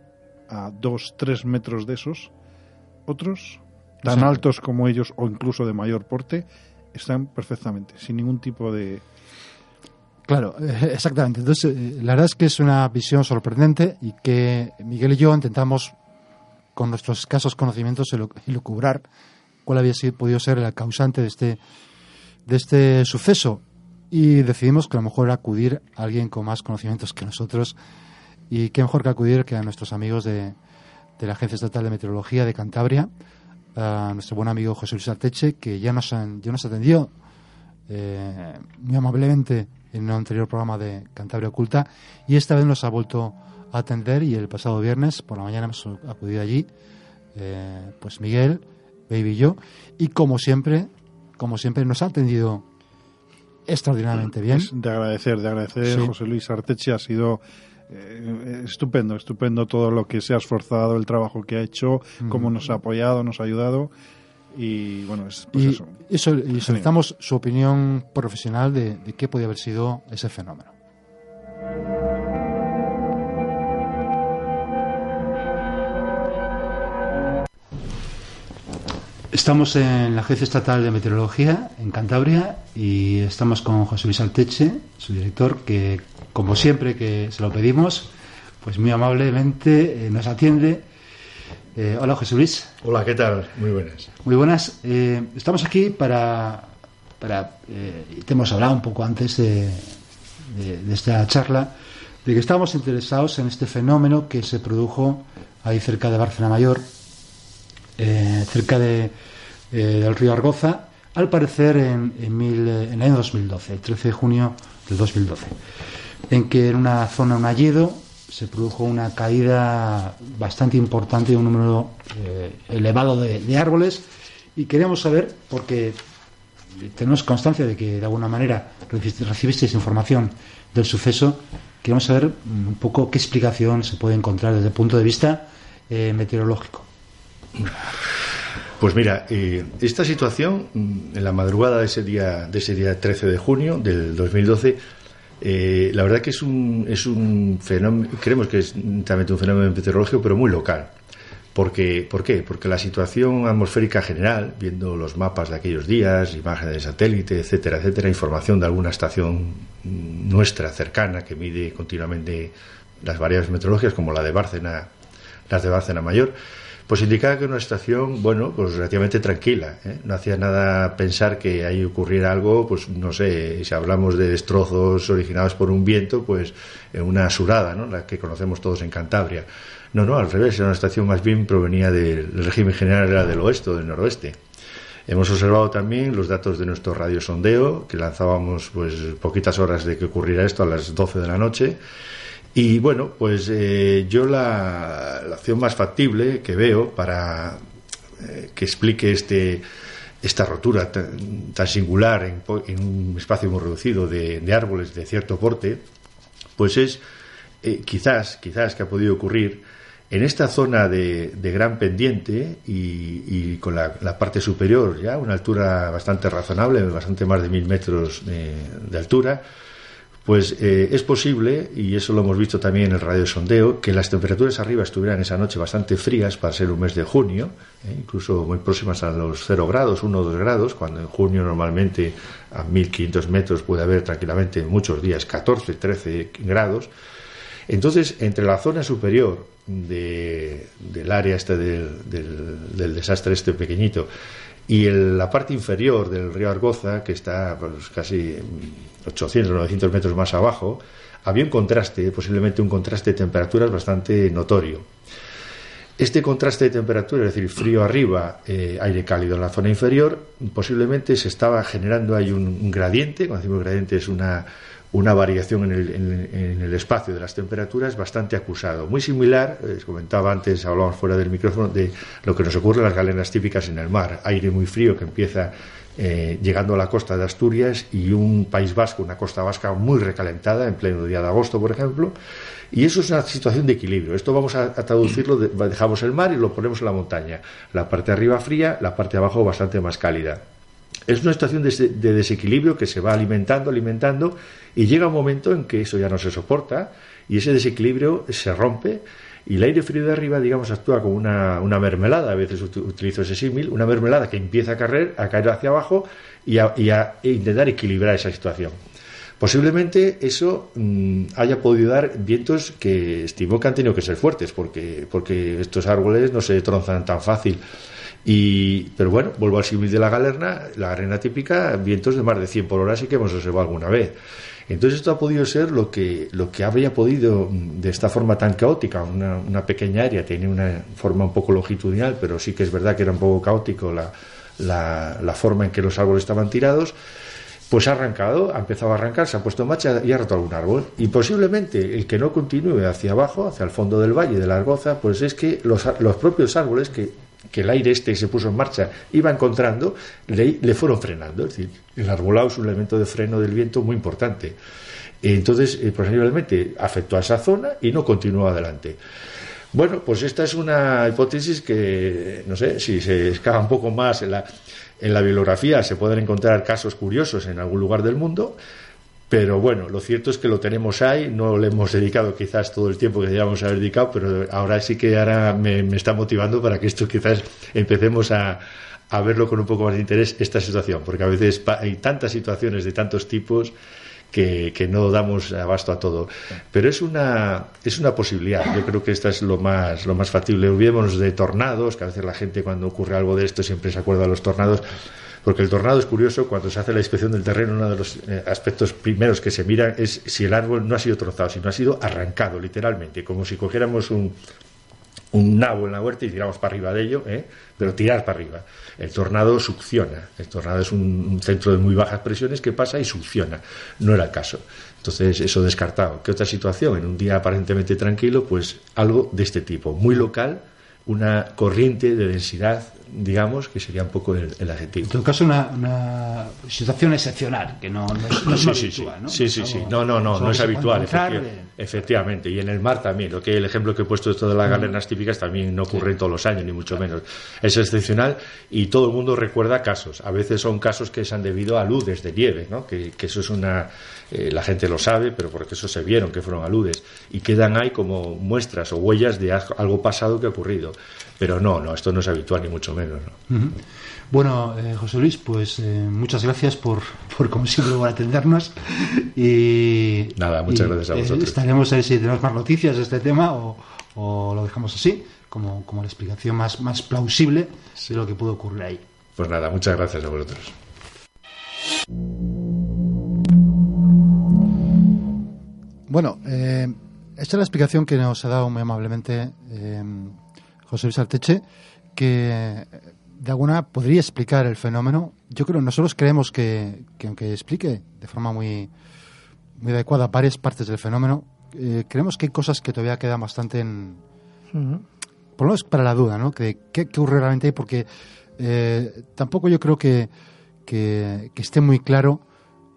a dos, tres metros de esos, otros tan altos como ellos o incluso de mayor porte, están perfectamente, sin ningún tipo de... Claro, [laughs] exactamente. Entonces, eh, la verdad es que es una visión sorprendente y que Miguel y yo intentamos, con nuestros escasos conocimientos, elu- elucubrar cuál había sido, podido ser el causante de este, de este suceso. Y decidimos que a lo mejor era acudir a alguien con más conocimientos que nosotros. Y qué mejor que acudir que a nuestros amigos de, de la Agencia Estatal de Meteorología de Cantabria, a nuestro buen amigo José Luis Arteche, que ya nos, ya nos atendió eh, muy amablemente en un anterior programa de Cantabria Oculta y esta vez nos ha vuelto a atender y el pasado viernes por la mañana hemos acudido allí eh, pues Miguel, Baby y yo y como siempre como siempre nos ha atendido extraordinariamente bien Es de agradecer, de agradecer. Sí. José Luis Arteche ha sido eh, estupendo, estupendo todo lo que se ha esforzado, el trabajo que ha hecho, cómo nos ha apoyado, nos ha ayudado. Y bueno, es pues y, eso. y sol- y solicitamos su opinión profesional de, de qué podía haber sido ese fenómeno. Estamos en la Agencia Estatal de Meteorología en Cantabria y estamos con José Luis Alteche, su director, que como siempre que se lo pedimos, pues muy amablemente eh, nos atiende. Eh, hola, José Luis. Hola, ¿qué tal? Muy buenas. Muy buenas. Eh, estamos aquí para, para te hemos hablado un poco antes de, de- de esta charla, de que estábamos interesados en este fenómeno que se produjo ahí cerca de Bárcena Mayor, cerca de, del río Argoza, al parecer en, en, mil- en el año 2012, el 13 de junio del 2012, en que en una zona, un alledo, se produjo una caída bastante importante de un número eh, elevado de, árboles y queríamos saber, porque tenemos constancia de que de alguna manera recibiste- recibisteis información del suceso, queremos saber mm, un poco qué explicación se puede encontrar desde el punto de vista eh, meteorológico. Pues mira, eh, esta situación, mm, en la madrugada de ese día, de ese día 13 de junio del 2012, eh, la verdad que es un, es un fenómeno, creemos que es también un fenómeno meteorológico, pero muy local. Porque, ¿Por qué? Porque la situación atmosférica general, viendo los mapas de aquellos días, imágenes de satélite, etcétera, etcétera, información de alguna estación nuestra cercana que mide continuamente las variables meteorológicas, como la de Bárcena, las de Bárcena Mayor, pues indicaba que era una estación, bueno, pues relativamente tranquila. ¿eh? No hacía nada pensar que ahí ocurriera algo, pues no sé, si hablamos de destrozos originados por un viento, pues en una surada, ¿no? La que conocemos todos en Cantabria. No, no, al revés, era una estación más bien provenía del el régimen general era del oeste o del noroeste. Hemos observado también los datos de nuestro radiosondeo, que lanzábamos pues poquitas horas de que ocurriera esto a las 12 de la noche. Y bueno, pues eh, yo la, la opción más factible que veo para eh, que explique este, esta rotura tan, singular en, en un espacio muy reducido de, árboles de cierto porte, pues es eh, quizás, quizás que ha podido ocurrir en esta zona de, de gran pendiente y, con la, parte superior ya, una altura bastante razonable, bastante más de mil metros de altura, pues eh, es posible, y eso lo hemos visto también en el radiosondeo, que las temperaturas arriba estuvieran esa noche bastante frías para ser un mes de junio, eh, incluso muy próximas a los 0 grados, 1 o 2 grados, cuando en junio normalmente a 1500 metros puede haber tranquilamente muchos días 14, 13 grados. Entonces, entre la zona superior de- del área este del desastre este pequeñito y el- la parte inferior del río Argoza, que está pues, casi 800 o 900 metros más abajo, había un contraste, posiblemente un contraste de temperaturas bastante notorio. Este contraste de temperatura, es decir, frío arriba, eh, aire cálido en la zona inferior, posiblemente se estaba generando ahí un, un gradiente, cuando decimos gradiente es una, una variación en el, en- el espacio de las temperaturas bastante acusado. Muy similar, eh, comentaba antes, hablábamos fuera del micrófono, de lo que nos ocurre en las galenas típicas en el mar. Aire muy frío que empieza eh, llegando a la costa de Asturias y un País Vasco, una costa vasca muy recalentada en pleno día de agosto, por ejemplo. Y eso es una situación de equilibrio. Esto vamos a, traducirlo, de- dejamos el mar y lo ponemos en la montaña. La parte arriba fría, la parte abajo bastante más cálida. Es una situación de, de desequilibrio que se va alimentando, alimentando, y llega un momento en que eso ya no se soporta y ese desequilibrio se rompe y el aire frío de arriba, digamos, actúa como una, una mermelada, a veces ut- utilizo ese símil, una mermelada que empieza a caer, a caer hacia abajo y a, y a intentar equilibrar esa situación. Posiblemente eso mm, haya podido dar vientos que estimo que han tenido que ser fuertes, porque, porque estos árboles no se tronzan tan fácil. Y, pero bueno, vuelvo al símil de la galerna, la galerna típica, vientos de más de 100 por hora sí que hemos observado alguna vez. Entonces esto ha podido ser lo que, lo que habría podido, mm, de esta forma tan caótica, una, pequeña área, tiene una forma un poco longitudinal, pero sí que es verdad que era un poco caótico la, la, forma en que los árboles estaban tirados, pues ha arrancado, ha empezado a arrancar, se ha puesto en marcha y ha roto algún árbol. Y posiblemente el que no continúe hacia abajo, hacia el fondo del valle de la Argoza, pues es que los, los propios árboles que, que el aire este que se puso en marcha iba encontrando, le, le fueron frenando. Es decir, el arbolado es un elemento de freno del viento muy importante. Entonces, eh, posiblemente afectó a esa zona y no continuó adelante. Bueno, pues esta es una hipótesis que, no sé, si se excava un poco más en la, en la bibliografía, se pueden encontrar casos curiosos en algún lugar del mundo, pero bueno, lo cierto es que lo tenemos ahí, no le hemos dedicado quizás todo el tiempo que deberíamos haber dedicado, pero ahora sí que ahora me, está motivando para que esto quizás empecemos a, a verlo con un poco más de interés, esta situación, porque a veces hay tantas situaciones de tantos tipos que, que no damos abasto a todo. Pero es una, es una posibilidad. Yo creo que esta es lo más, lo más factible. Olvidémonos de tornados, que a veces la gente cuando ocurre algo de esto siempre se acuerda de los tornados. Porque el tornado es curioso, cuando se hace la inspección del terreno, uno de los eh, aspectos primeros que se mira es si el árbol no ha sido trozado, sino ha sido arrancado, literalmente, como si cogiéramos un, un nabo en la huerta y tiramos para arriba de ello, ¿eh? pero tirar para arriba. El tornado succiona. El tornado es un, un centro de muy bajas presiones que pasa y succiona. No era el caso. Entonces, eso descartado. ¿Qué otra situación? En un día aparentemente tranquilo, pues algo de este tipo, muy local, una corriente de densidad digamos, que sería un poco el, el adjetivo. En todo caso, una, una situación excepcional, que no, no es, no es sí, habitual, sí. ¿no? Sí, sí, sí. No, no, no, no es habitual, encontrar, efecti- eh, efectivamente. Y en el mar también. Lo que el ejemplo que he puesto esto de las galenas típicas también no ocurre todos los años, ni mucho menos. Es excepcional y todo el mundo recuerda casos. A veces son casos que se han debido a aludes de nieve, ¿no? Que, que eso es una. eh, la gente lo sabe, pero porque eso se vieron que fueron aludes. Y quedan ahí como muestras o huellas de algo pasado que ha ocurrido. Pero no, no, esto no es habitual, ni mucho menos. Bueno, eh, José Luis, pues eh, muchas gracias por, por, como siempre, por atendernos. Y, Nada, muchas y, gracias a eh, vosotros. estaremos a ver si tenemos más noticias de este tema o, o lo dejamos así, como, como la explicación más, más plausible de lo que pudo ocurrir ahí. Pues nada, muchas gracias a vosotros. Bueno, eh, esta es la explicación que nos ha dado muy amablemente eh, José Luis Arteche, que de alguna podría explicar el fenómeno. Yo creo, nosotros creemos que, que aunque explique de forma muy, muy adecuada varias partes del fenómeno, eh, creemos que hay cosas que todavía quedan bastante en, por lo menos para la duda, ¿no? Que, ¿Qué ocurre realmente ahí? Porque eh, tampoco yo creo que, que, que esté muy claro.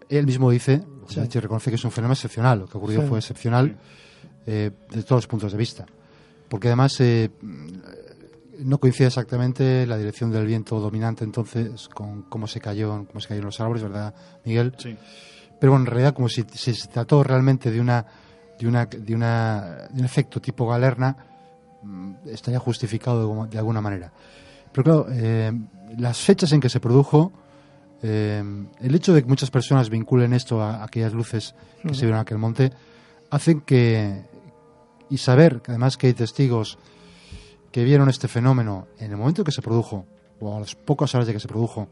Él mismo dice, Sí. Reconoce que es un fenómeno excepcional. Lo que ocurrió Sí. fue excepcional eh, de todos los puntos de vista. Porque además eh, no coincide exactamente la dirección del viento dominante entonces con cómo se cayó, cómo se cayeron los árboles, ¿verdad, Miguel? Sí. Pero bueno, en realidad como si, si se trató realmente de una de una de una de un efecto tipo galerna mm, estaría justificado de, de alguna manera. Pero claro, eh, las fechas en que se produjo, eh, el hecho de que muchas personas vinculen esto a, aquellas luces que se vieron en aquel monte, hacen que, y saber que además que hay testigos que vieron este fenómeno en el momento que se produjo, o a las pocas horas de que se produjo,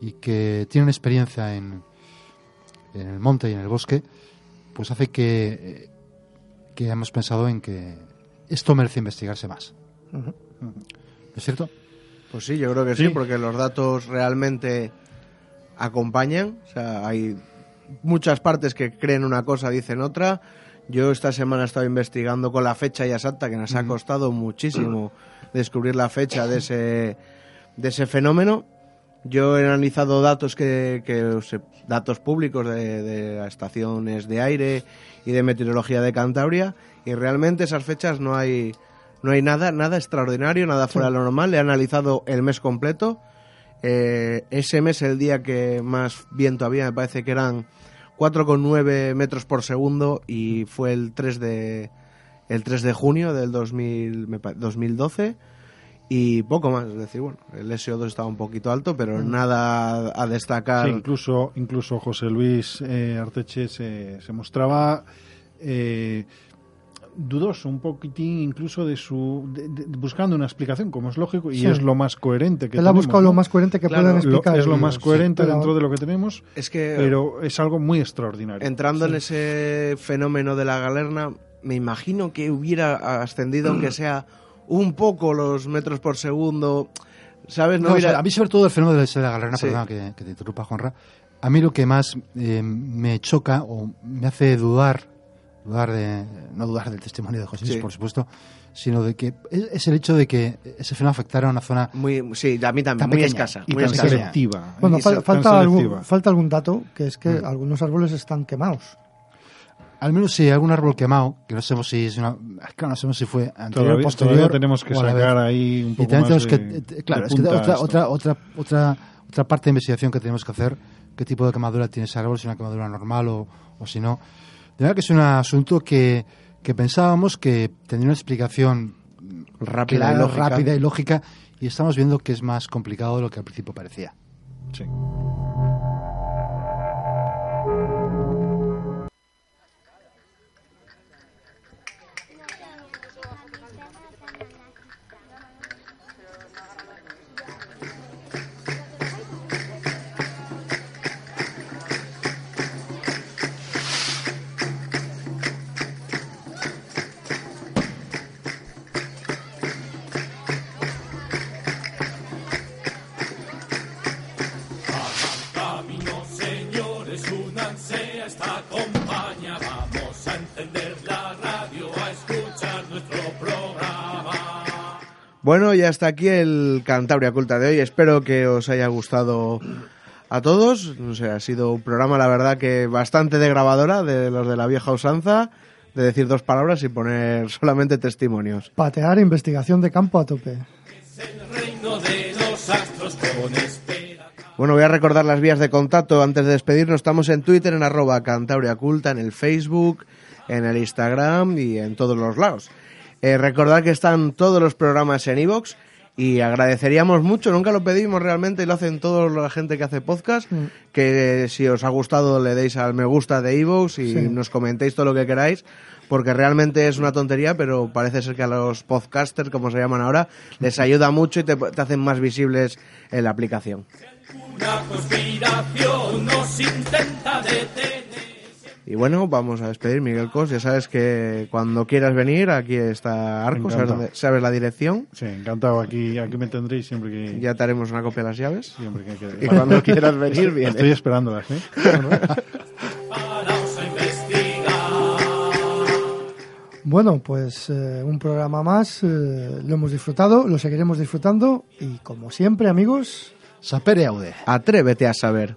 y que tienen experiencia en, en el monte y en el bosque, pues hace que, eh, que hemos pensado en que esto merece investigarse más. Ujú. ¿No es cierto? Pues sí, yo creo que sí, Sí. porque los datos realmente acompañan. O sea, hay muchas partes que creen una cosa, dicen otra. Yo esta semana he estado investigando con la fecha ya exacta, que nos ha costado muchísimo descubrir la fecha de ese, de ese fenómeno. Yo he analizado datos que, que datos públicos de, estaciones de aire y de meteorología de Cantabria y realmente esas fechas no hay no hay nada nada extraordinario, nada fuera de lo normal. He analizado el mes completo. Eh, ese mes el día que más viento había, me parece que eran 4,9 metros por segundo y fue el 3 de el 3 de junio del 2000, me pa- 2012 y poco más, es decir, bueno, el SO2 estaba un poquito alto, pero Mm. nada a destacar. Sí, incluso, incluso José Luis eh, Arteche se, se mostraba eh, dudoso un poquitín incluso de su de- de- buscando una explicación como es lógico y Sí. es lo más coherente que Él ha buscado ¿no? lo más coherente que puedan Lo- explicar. es lo más sí, coherente pero- dentro de lo que tenemos Es que- pero es algo muy extraordinario Entrando en ese fenómeno de la galerna, me imagino que hubiera ascendido, aunque [clears throat] sea un poco los metros por segundo. ¿Sabes? No, No, o hubiera- sea, a mí sobre todo el fenómeno de la galerna, Sí. perdona que, que te interrumpa, Juanra, a mí lo que más eh, me choca o me hace dudar, dudar de, no dudar del testimonio de José Luis, Sí. por supuesto, sino de que es, es el hecho de que ese fenómeno afectara a una zona muy, sí, a mí también, tan muy pequeña escasa, y muy tan escasa. selectiva. Bueno, Y fal- falta, algún, falta algún dato, que es que Mm. algunos árboles están quemados. Al menos si hay algún árbol quemado, que no sabemos si es una. Claro, no sabemos si fue anterior Todavía- posterior. todavía tenemos que sacar ahí un Y poco también más tenemos que. de- eh, Claro, de es que otra, otra, otra, otra, otra parte de investigación que tenemos que hacer, qué tipo de quemadura tiene ese árbol, si es una quemadura normal o, o si no. De verdad que es un asunto que, que pensábamos que tendría una explicación Rápida clara, y lógica. rápida y lógica, y estamos viendo que es más complicado de lo que al principio parecía. Sí. Bueno, ya está aquí el Cantabria Culta de hoy. Espero que os haya gustado a todos. No sé, ha sido un programa, la verdad, que bastante de grabadora, de los de la vieja usanza, de decir dos palabras y poner [laughs] solamente testimonios. Patear investigación de campo a tope. Bueno, voy a recordar las vías de contacto antes de despedirnos. Estamos en Twitter, en arroba Cantabria Culta, en el Facebook, en el Instagram y en todos los lados. Eh, recordad que están todos los programas en iVoox y agradeceríamos mucho, nunca lo pedimos realmente y lo hacen toda la gente que hace podcast, Mm. que si os ha gustado le deis al me gusta de iVoox y Sí. nos comentéis todo lo que queráis, porque realmente es una tontería, pero parece ser que a los podcasters, como se llaman ahora, les ayuda mucho y te, te hacen más visibles en la aplicación. Una conspiración nos intenta detener. Y bueno, vamos a despedir, Miguel Cos. Ya sabes que cuando quieras venir, aquí está Arco, sabes, sabes la dirección. Sí, encantado. Aquí, aquí me tendréis siempre que... Ya te haremos una copia de las llaves. Siempre que quede. Y cuando quieras venir, vienes. Estoy esperándolas, ¿eh? Bueno, pues eh, un programa más, eh, lo hemos disfrutado, lo seguiremos disfrutando y como siempre, amigos, sapere aude. Atrévete a saber.